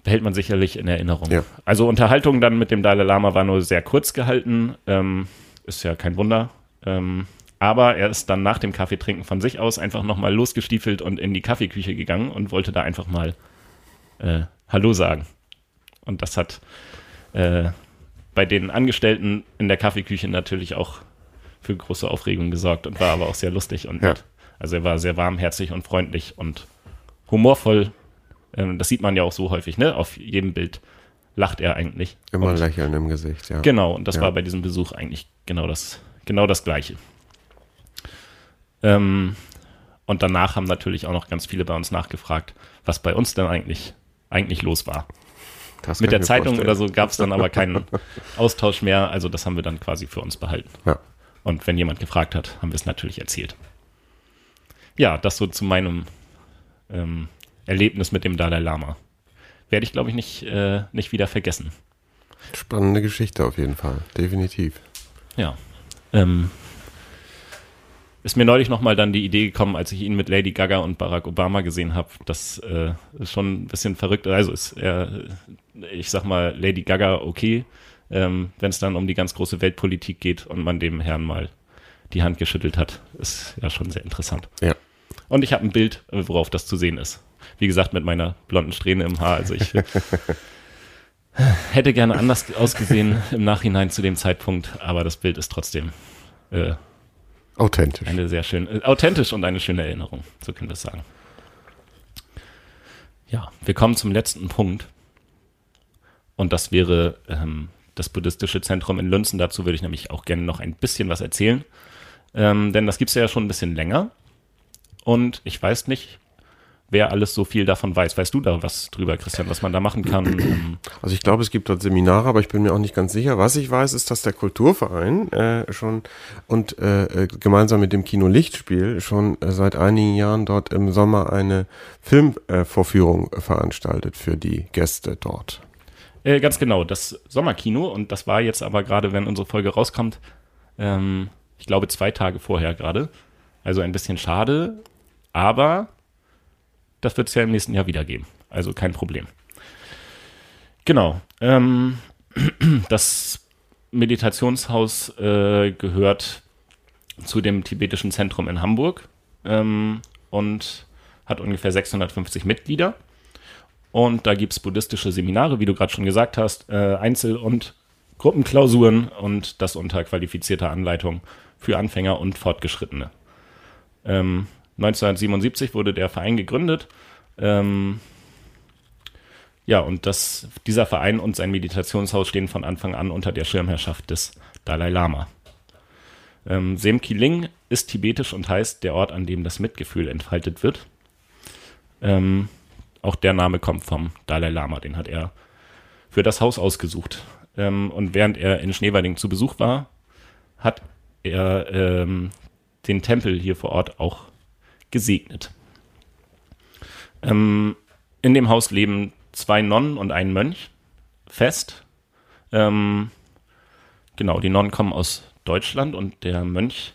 behält man sicherlich in Erinnerung. Ja. Also Unterhaltung dann mit dem Dalai Lama war nur sehr kurz gehalten. Ähm, ist ja kein Wunder. Ähm, aber er ist dann nach dem Kaffeetrinken von sich aus einfach nochmal losgestiefelt und in die Kaffeeküche gegangen und wollte da einfach mal äh, Hallo sagen. Und das hat äh, bei den Angestellten in der Kaffeeküche natürlich auch für große Aufregung gesorgt und war aber auch sehr lustig und ja. also er war sehr warmherzig und freundlich und humorvoll. Ähm, das sieht man ja auch so häufig, ne? Auf jedem Bild lacht er eigentlich. Immer und, Lächeln im Gesicht, ja. Genau, und das ja. war bei diesem Besuch eigentlich genau das, genau das Gleiche. Ähm, und danach haben natürlich auch noch ganz viele bei uns nachgefragt, was bei uns denn eigentlich, eigentlich los war. Das Mit der Zeitung vorstellen. oder so gab es dann aber keinen [laughs] Austausch mehr. Also das haben wir dann quasi für uns behalten. Ja. Und wenn jemand gefragt hat, haben wir es natürlich erzählt. Ja, das so zu meinem ähm, Erlebnis mit dem Dalai Lama. Werde ich, glaube ich, nicht, äh, nicht wieder vergessen. Spannende Geschichte auf jeden Fall, definitiv. Ja. Ähm, ist mir neulich nochmal dann die Idee gekommen, als ich ihn mit Lady Gaga und Barack Obama gesehen habe. Das äh, ist schon ein bisschen verrückt. Also ist er, ich sag mal, Lady Gaga okay, ähm, wenn es dann um die ganz große Weltpolitik geht und man dem Herrn mal die Hand geschüttelt hat. Ist ja schon sehr interessant. Ja. Und ich habe ein Bild, worauf das zu sehen ist. Wie gesagt, mit meiner blonden Strähne im Haar. Also ich [laughs] hätte gerne anders ausgesehen im Nachhinein zu dem Zeitpunkt, aber das Bild ist trotzdem äh, authentisch. Eine sehr schön, äh, authentisch und eine schöne Erinnerung, so können wir es sagen. Ja, wir kommen zum letzten Punkt. Und das wäre ähm, das buddhistische Zentrum in Lünzen. Dazu würde ich nämlich auch gerne noch ein bisschen was erzählen. Ähm, denn das gibt es ja schon ein bisschen länger. Und ich weiß nicht, wer alles so viel davon weiß. Weißt du da was drüber, Christian, was man da machen kann? [clears throat] Also ich glaube, es gibt dort Seminare, aber ich bin mir auch nicht ganz sicher. Was ich weiß, ist, dass der Kulturverein äh, schon und äh, äh gemeinsam mit dem Kino Lichtspiel schon äh, seit einigen Jahren dort im Sommer eine Filmvorführung äh, veranstaltet für die Gäste dort. Äh, ganz genau, das Sommerkino und das war jetzt aber gerade, wenn unsere Folge rauskommt, ähm, ich glaube zwei Tage vorher gerade. Also ein bisschen schade, aber das wird es ja im nächsten Jahr wieder geben. Also kein Problem. Genau. Ähm, [clears throat] das Meditationshaus äh, gehört zu dem tibetischen Zentrum in Hamburg ähm, und hat ungefähr 650 Mitglieder. Und da gibt es buddhistische Seminare, wie du gerade schon gesagt hast, äh, Einzel- und Gruppenklausuren und das unter qualifizierter Anleitung für Anfänger und Fortgeschrittene. Ähm, 1977 wurde der Verein gegründet. Ähm, ja, und das, dieser Verein und sein Meditationshaus stehen von Anfang an unter der Schirmherrschaft des Dalai Lama. Ähm, Semkiling ist tibetisch und heißt der Ort, an dem das Mitgefühl entfaltet wird. Ähm, auch der Name kommt vom Dalai Lama, den hat er für das Haus ausgesucht. Ähm, und während er in Schneewalding zu Besuch war, hat er ähm, den Tempel hier vor Ort auch gesegnet. Ähm, in dem Haus leben zwei Nonnen und ein Mönch fest. Ähm, genau, die Nonnen kommen aus Deutschland und der Mönch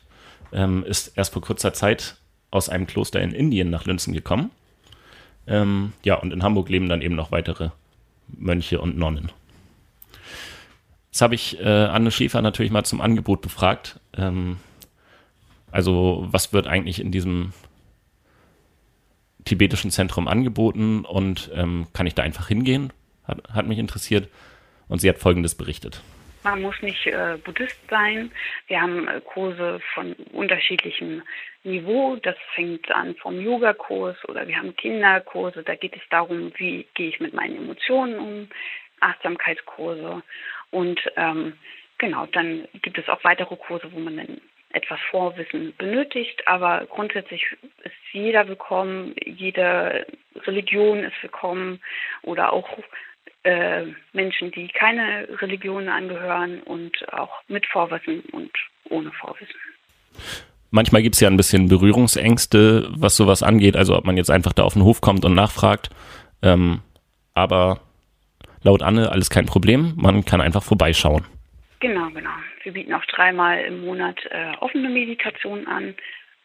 ähm, ist erst vor kurzer Zeit aus einem Kloster in Indien nach Lünzen gekommen. Ähm, ja, und in Hamburg leben dann eben noch weitere Mönche und Nonnen. Jetzt habe ich äh, Anne Schäfer natürlich mal zum Angebot befragt. Ähm, also was wird eigentlich in diesem tibetischen Zentrum angeboten und ähm, kann ich da einfach hingehen? Hat, hat mich interessiert. Und sie hat Folgendes berichtet. Man muss nicht äh, Buddhist sein. Wir haben äh, Kurse von unterschiedlichem Niveau. Das fängt an vom Yogakurs oder wir haben Kinderkurse. Da geht es darum, wie gehe ich mit meinen Emotionen um, Achtsamkeitskurse. Und ähm, genau, dann gibt es auch weitere Kurse, wo man dann etwas Vorwissen benötigt, aber grundsätzlich ist jeder willkommen, jede Religion ist willkommen oder auch äh, Menschen, die keine Religion angehören und auch mit Vorwissen und ohne Vorwissen. Manchmal gibt es ja ein bisschen Berührungsängste, was sowas angeht, also ob man jetzt einfach da auf den Hof kommt und nachfragt. Ähm, aber laut Anne alles kein Problem, man kann einfach vorbeischauen. Genau, genau. Wir bieten auch dreimal im Monat äh, offene Meditationen an.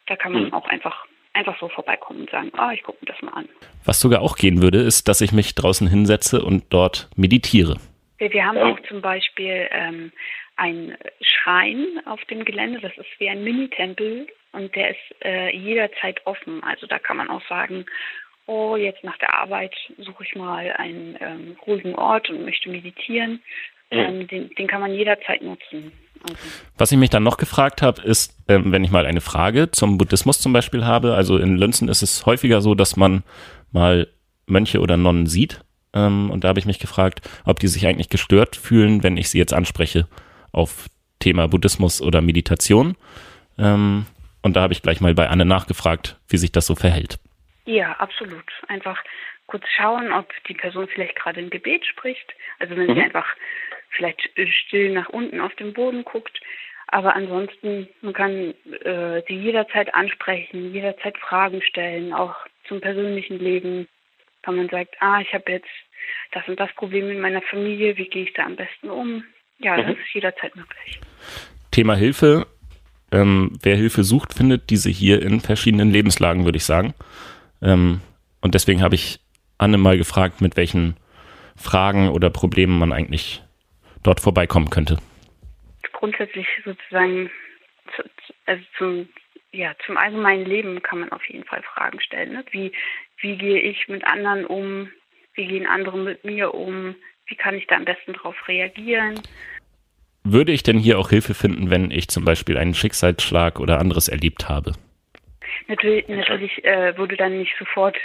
Da kann man mhm. auch einfach einfach so vorbeikommen und sagen, ah, ich gucke mir das mal an. Was sogar auch gehen würde, ist, dass ich mich draußen hinsetze und dort meditiere. Wir, wir haben auch zum Beispiel ähm, einen Schrein auf dem Gelände. Das ist wie ein Mini-Tempel und der ist äh, jederzeit offen. Also da kann man auch sagen, oh, jetzt nach der Arbeit suche ich mal einen ähm, ruhigen Ort und möchte meditieren. Mhm. Ähm, den, den kann man jederzeit nutzen. Was ich mich dann noch gefragt habe, ist, ähm, wenn ich mal eine Frage zum Buddhismus zum Beispiel habe, also in Lönzen ist es häufiger so, dass man mal Mönche oder Nonnen sieht. Ähm, und da habe ich mich gefragt, ob die sich eigentlich gestört fühlen, wenn ich sie jetzt anspreche auf Thema Buddhismus oder Meditation. Ähm, Und da habe ich gleich mal bei Anne nachgefragt, wie sich das so verhält. Ja, absolut. Einfach kurz schauen, ob die Person vielleicht gerade ein Gebet spricht. Also wenn mhm. sie einfach vielleicht still nach unten auf den Boden guckt. Aber ansonsten, man kann äh, sie jederzeit ansprechen, jederzeit Fragen stellen, auch zum persönlichen Leben. Wenn man sagt, ah, ich habe jetzt das und das Problem in meiner Familie, wie gehe ich da am besten um? Ja, das mhm. ist jederzeit möglich. Thema Hilfe. Ähm, wer Hilfe sucht, findet diese hier in verschiedenen Lebenslagen, würde ich sagen. Ähm, und deswegen habe ich Anne mal gefragt, mit welchen Fragen oder Problemen man eigentlich dort vorbeikommen könnte. Grundsätzlich sozusagen, also zum, ja, zum allgemeinen Leben kann man auf jeden Fall Fragen stellen. Ne? Wie, wie gehe ich mit anderen um? Wie gehen andere mit mir um? Wie kann ich da am besten darauf reagieren? Würde ich denn hier auch Hilfe finden, wenn ich zum Beispiel einen Schicksalsschlag oder anderes erlebt habe? Natürlich, natürlich äh, würde dann nicht sofort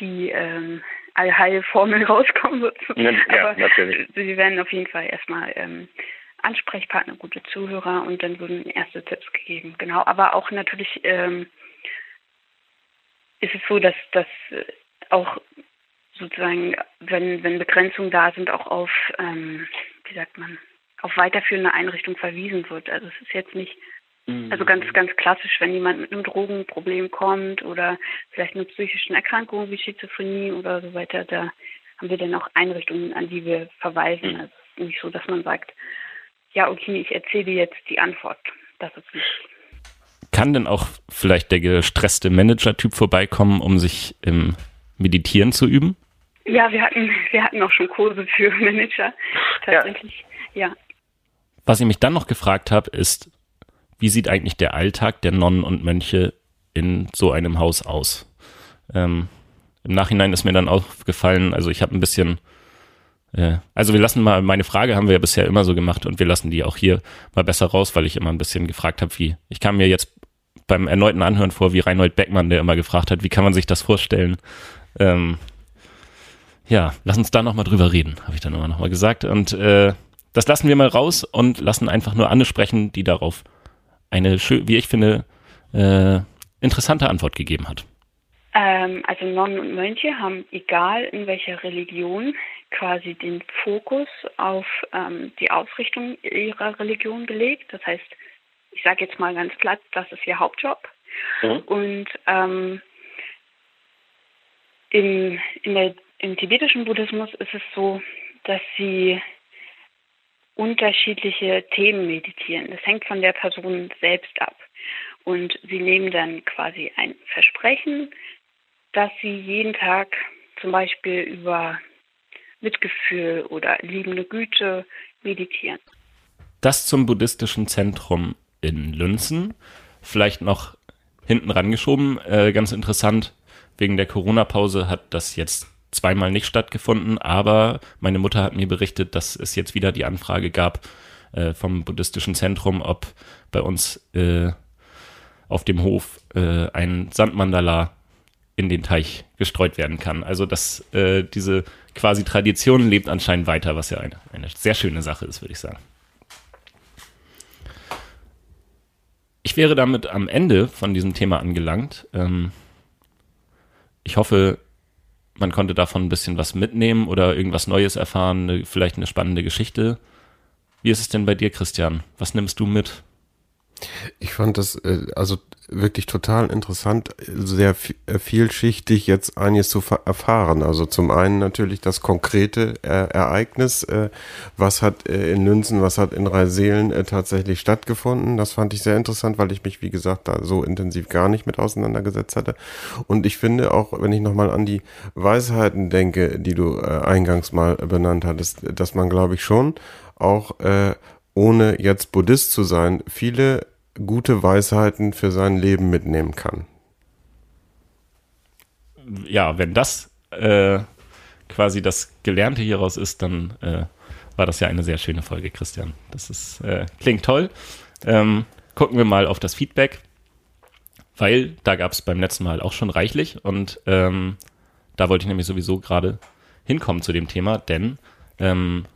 die ähm, Allheilformel [laughs] rauskommen. Sozusagen. Ja, Aber natürlich. sie werden auf jeden Fall erstmal ähm, Ansprechpartner, gute Zuhörer und dann wurden erste Tipps gegeben. Genau, aber auch natürlich ähm, ist es so, dass das auch sozusagen, wenn, wenn Begrenzungen da sind, auch auf, ähm, wie sagt man, auf weiterführende Einrichtungen verwiesen wird. Also es ist jetzt nicht. Also ganz, ganz klassisch, wenn jemand mit einem Drogenproblem kommt oder vielleicht einer psychischen Erkrankung wie Schizophrenie oder so weiter, da haben wir dann auch Einrichtungen, an die wir verweisen. Mhm. Also es ist nicht so, dass man sagt, ja, okay, ich erzähle jetzt die Antwort. Das ist nicht. Kann denn auch vielleicht der gestresste Manager-Typ vorbeikommen, um sich im Meditieren zu üben? Ja, wir hatten, wir hatten auch schon Kurse für [laughs] Manager. Tatsächlich, ja. ja. Was ich mich dann noch gefragt habe, ist, wie sieht eigentlich der Alltag der Nonnen und Mönche in so einem Haus aus? Ähm, Im Nachhinein ist mir dann aufgefallen, also ich habe ein bisschen, äh, also wir lassen mal, meine Frage haben wir ja bisher immer so gemacht und wir lassen die auch hier mal besser raus, weil ich immer ein bisschen gefragt habe, wie, ich kam mir jetzt beim erneuten Anhören vor, wie Reinhold Beckmann, der immer gefragt hat, wie kann man sich das vorstellen? Ähm, ja, lass uns da nochmal drüber reden, habe ich dann immer nochmal gesagt. Und äh, das lassen wir mal raus und lassen einfach nur Anne sprechen, die darauf eine, wie ich finde, äh, interessante Antwort gegeben hat. Ähm, also Nonnen und Mönche haben, egal in welcher Religion, quasi den Fokus auf ähm, die Ausrichtung ihrer Religion gelegt. Das heißt, ich sage jetzt mal ganz platt, das ist ihr Hauptjob. Mhm. Und ähm, im, in der im tibetischen Buddhismus ist es so, dass sie unterschiedliche Themen meditieren. Das hängt von der Person selbst ab. Und sie nehmen dann quasi ein Versprechen, dass sie jeden Tag zum Beispiel über Mitgefühl oder liebende Güte meditieren. Das zum buddhistischen Zentrum in Lünzen. Vielleicht noch hinten rangeschoben, äh, ganz interessant, wegen der Corona-Pause hat das jetzt zweimal nicht stattgefunden, aber meine Mutter hat mir berichtet, dass es jetzt wieder die Anfrage gab äh, vom buddhistischen Zentrum, ob bei uns äh, auf dem Hof äh, ein Sandmandala in den Teich gestreut werden kann. Also dass äh, diese quasi Tradition lebt anscheinend weiter, was ja eine, eine sehr schöne Sache ist, würde ich sagen. Ich wäre damit am Ende von diesem Thema angelangt. Ähm, ich hoffe, man konnte davon ein bisschen was mitnehmen oder irgendwas Neues erfahren, vielleicht eine spannende Geschichte. Wie ist es denn bei dir, Christian? Was nimmst du mit? Ich fand das äh, also wirklich total interessant, sehr äh, vielschichtig jetzt einiges zu erfahren. Also zum einen natürlich das konkrete äh, Ereignis, äh, was hat äh, in Lünzen, was hat in Reiseelen äh, tatsächlich stattgefunden. Das fand ich sehr interessant, weil ich mich, wie gesagt, da so intensiv gar nicht mit auseinandergesetzt hatte. Und ich finde auch, wenn ich nochmal an die Weisheiten denke, die du eingangs mal benannt hattest, dass man, glaube ich, schon auch ohne jetzt Buddhist zu sein, viele gute Weisheiten für sein Leben mitnehmen kann. Ja, wenn das äh, quasi das Gelernte hieraus ist, dann äh, war das ja eine sehr schöne Folge, Christian. Das ist, äh, klingt toll. Ähm, gucken wir mal auf das Feedback, weil da gab es beim letzten Mal auch schon reichlich und ähm, da wollte ich nämlich sowieso gerade hinkommen zu dem Thema, denn ähm,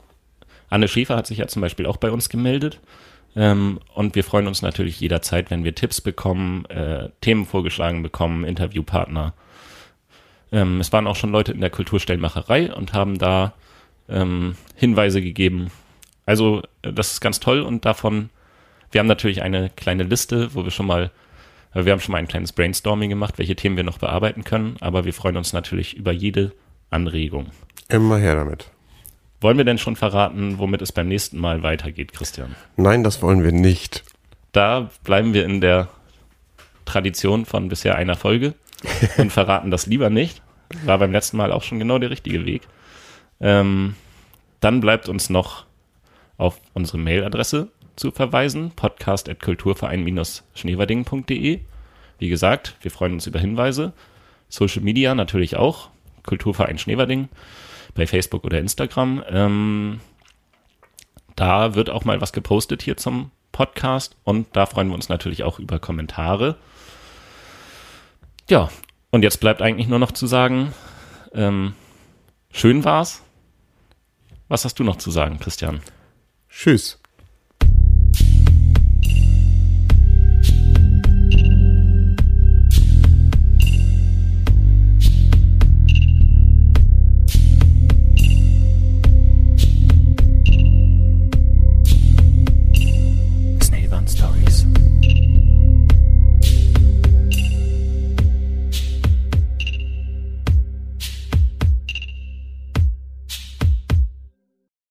Anne Schäfer hat sich ja zum Beispiel auch bei uns gemeldet Ähm, und wir freuen uns natürlich jederzeit, wenn wir Tipps bekommen, äh, Themen vorgeschlagen bekommen, Interviewpartner. Ähm, es waren auch schon Leute in der Kulturstellmacherei und haben da ähm, Hinweise gegeben. Also äh, das ist ganz toll und davon, wir haben natürlich eine kleine Liste, wo wir schon mal, äh, wir haben schon mal ein kleines Brainstorming gemacht, welche Themen wir noch bearbeiten können, aber wir freuen uns natürlich über jede Anregung. Immer her damit. Wollen wir denn schon verraten, womit es beim nächsten Mal weitergeht, Christian? Nein, das wollen wir nicht. Da bleiben wir in der Tradition von bisher einer Folge [laughs] und verraten das lieber nicht. War beim letzten Mal auch schon genau der richtige Weg. Ähm, dann bleibt uns noch auf unsere Mailadresse zu verweisen, podcast.kulturverein-schneverding.de. Wie gesagt, wir freuen uns über Hinweise. Social Media natürlich auch, Kulturverein Schneverding bei Facebook oder Instagram. Ähm, da wird auch mal was gepostet hier zum Podcast und da freuen wir uns natürlich auch über Kommentare. Ja, und jetzt bleibt eigentlich nur noch zu sagen, ähm, schön war's. Was hast du noch zu sagen, Christian? Tschüss.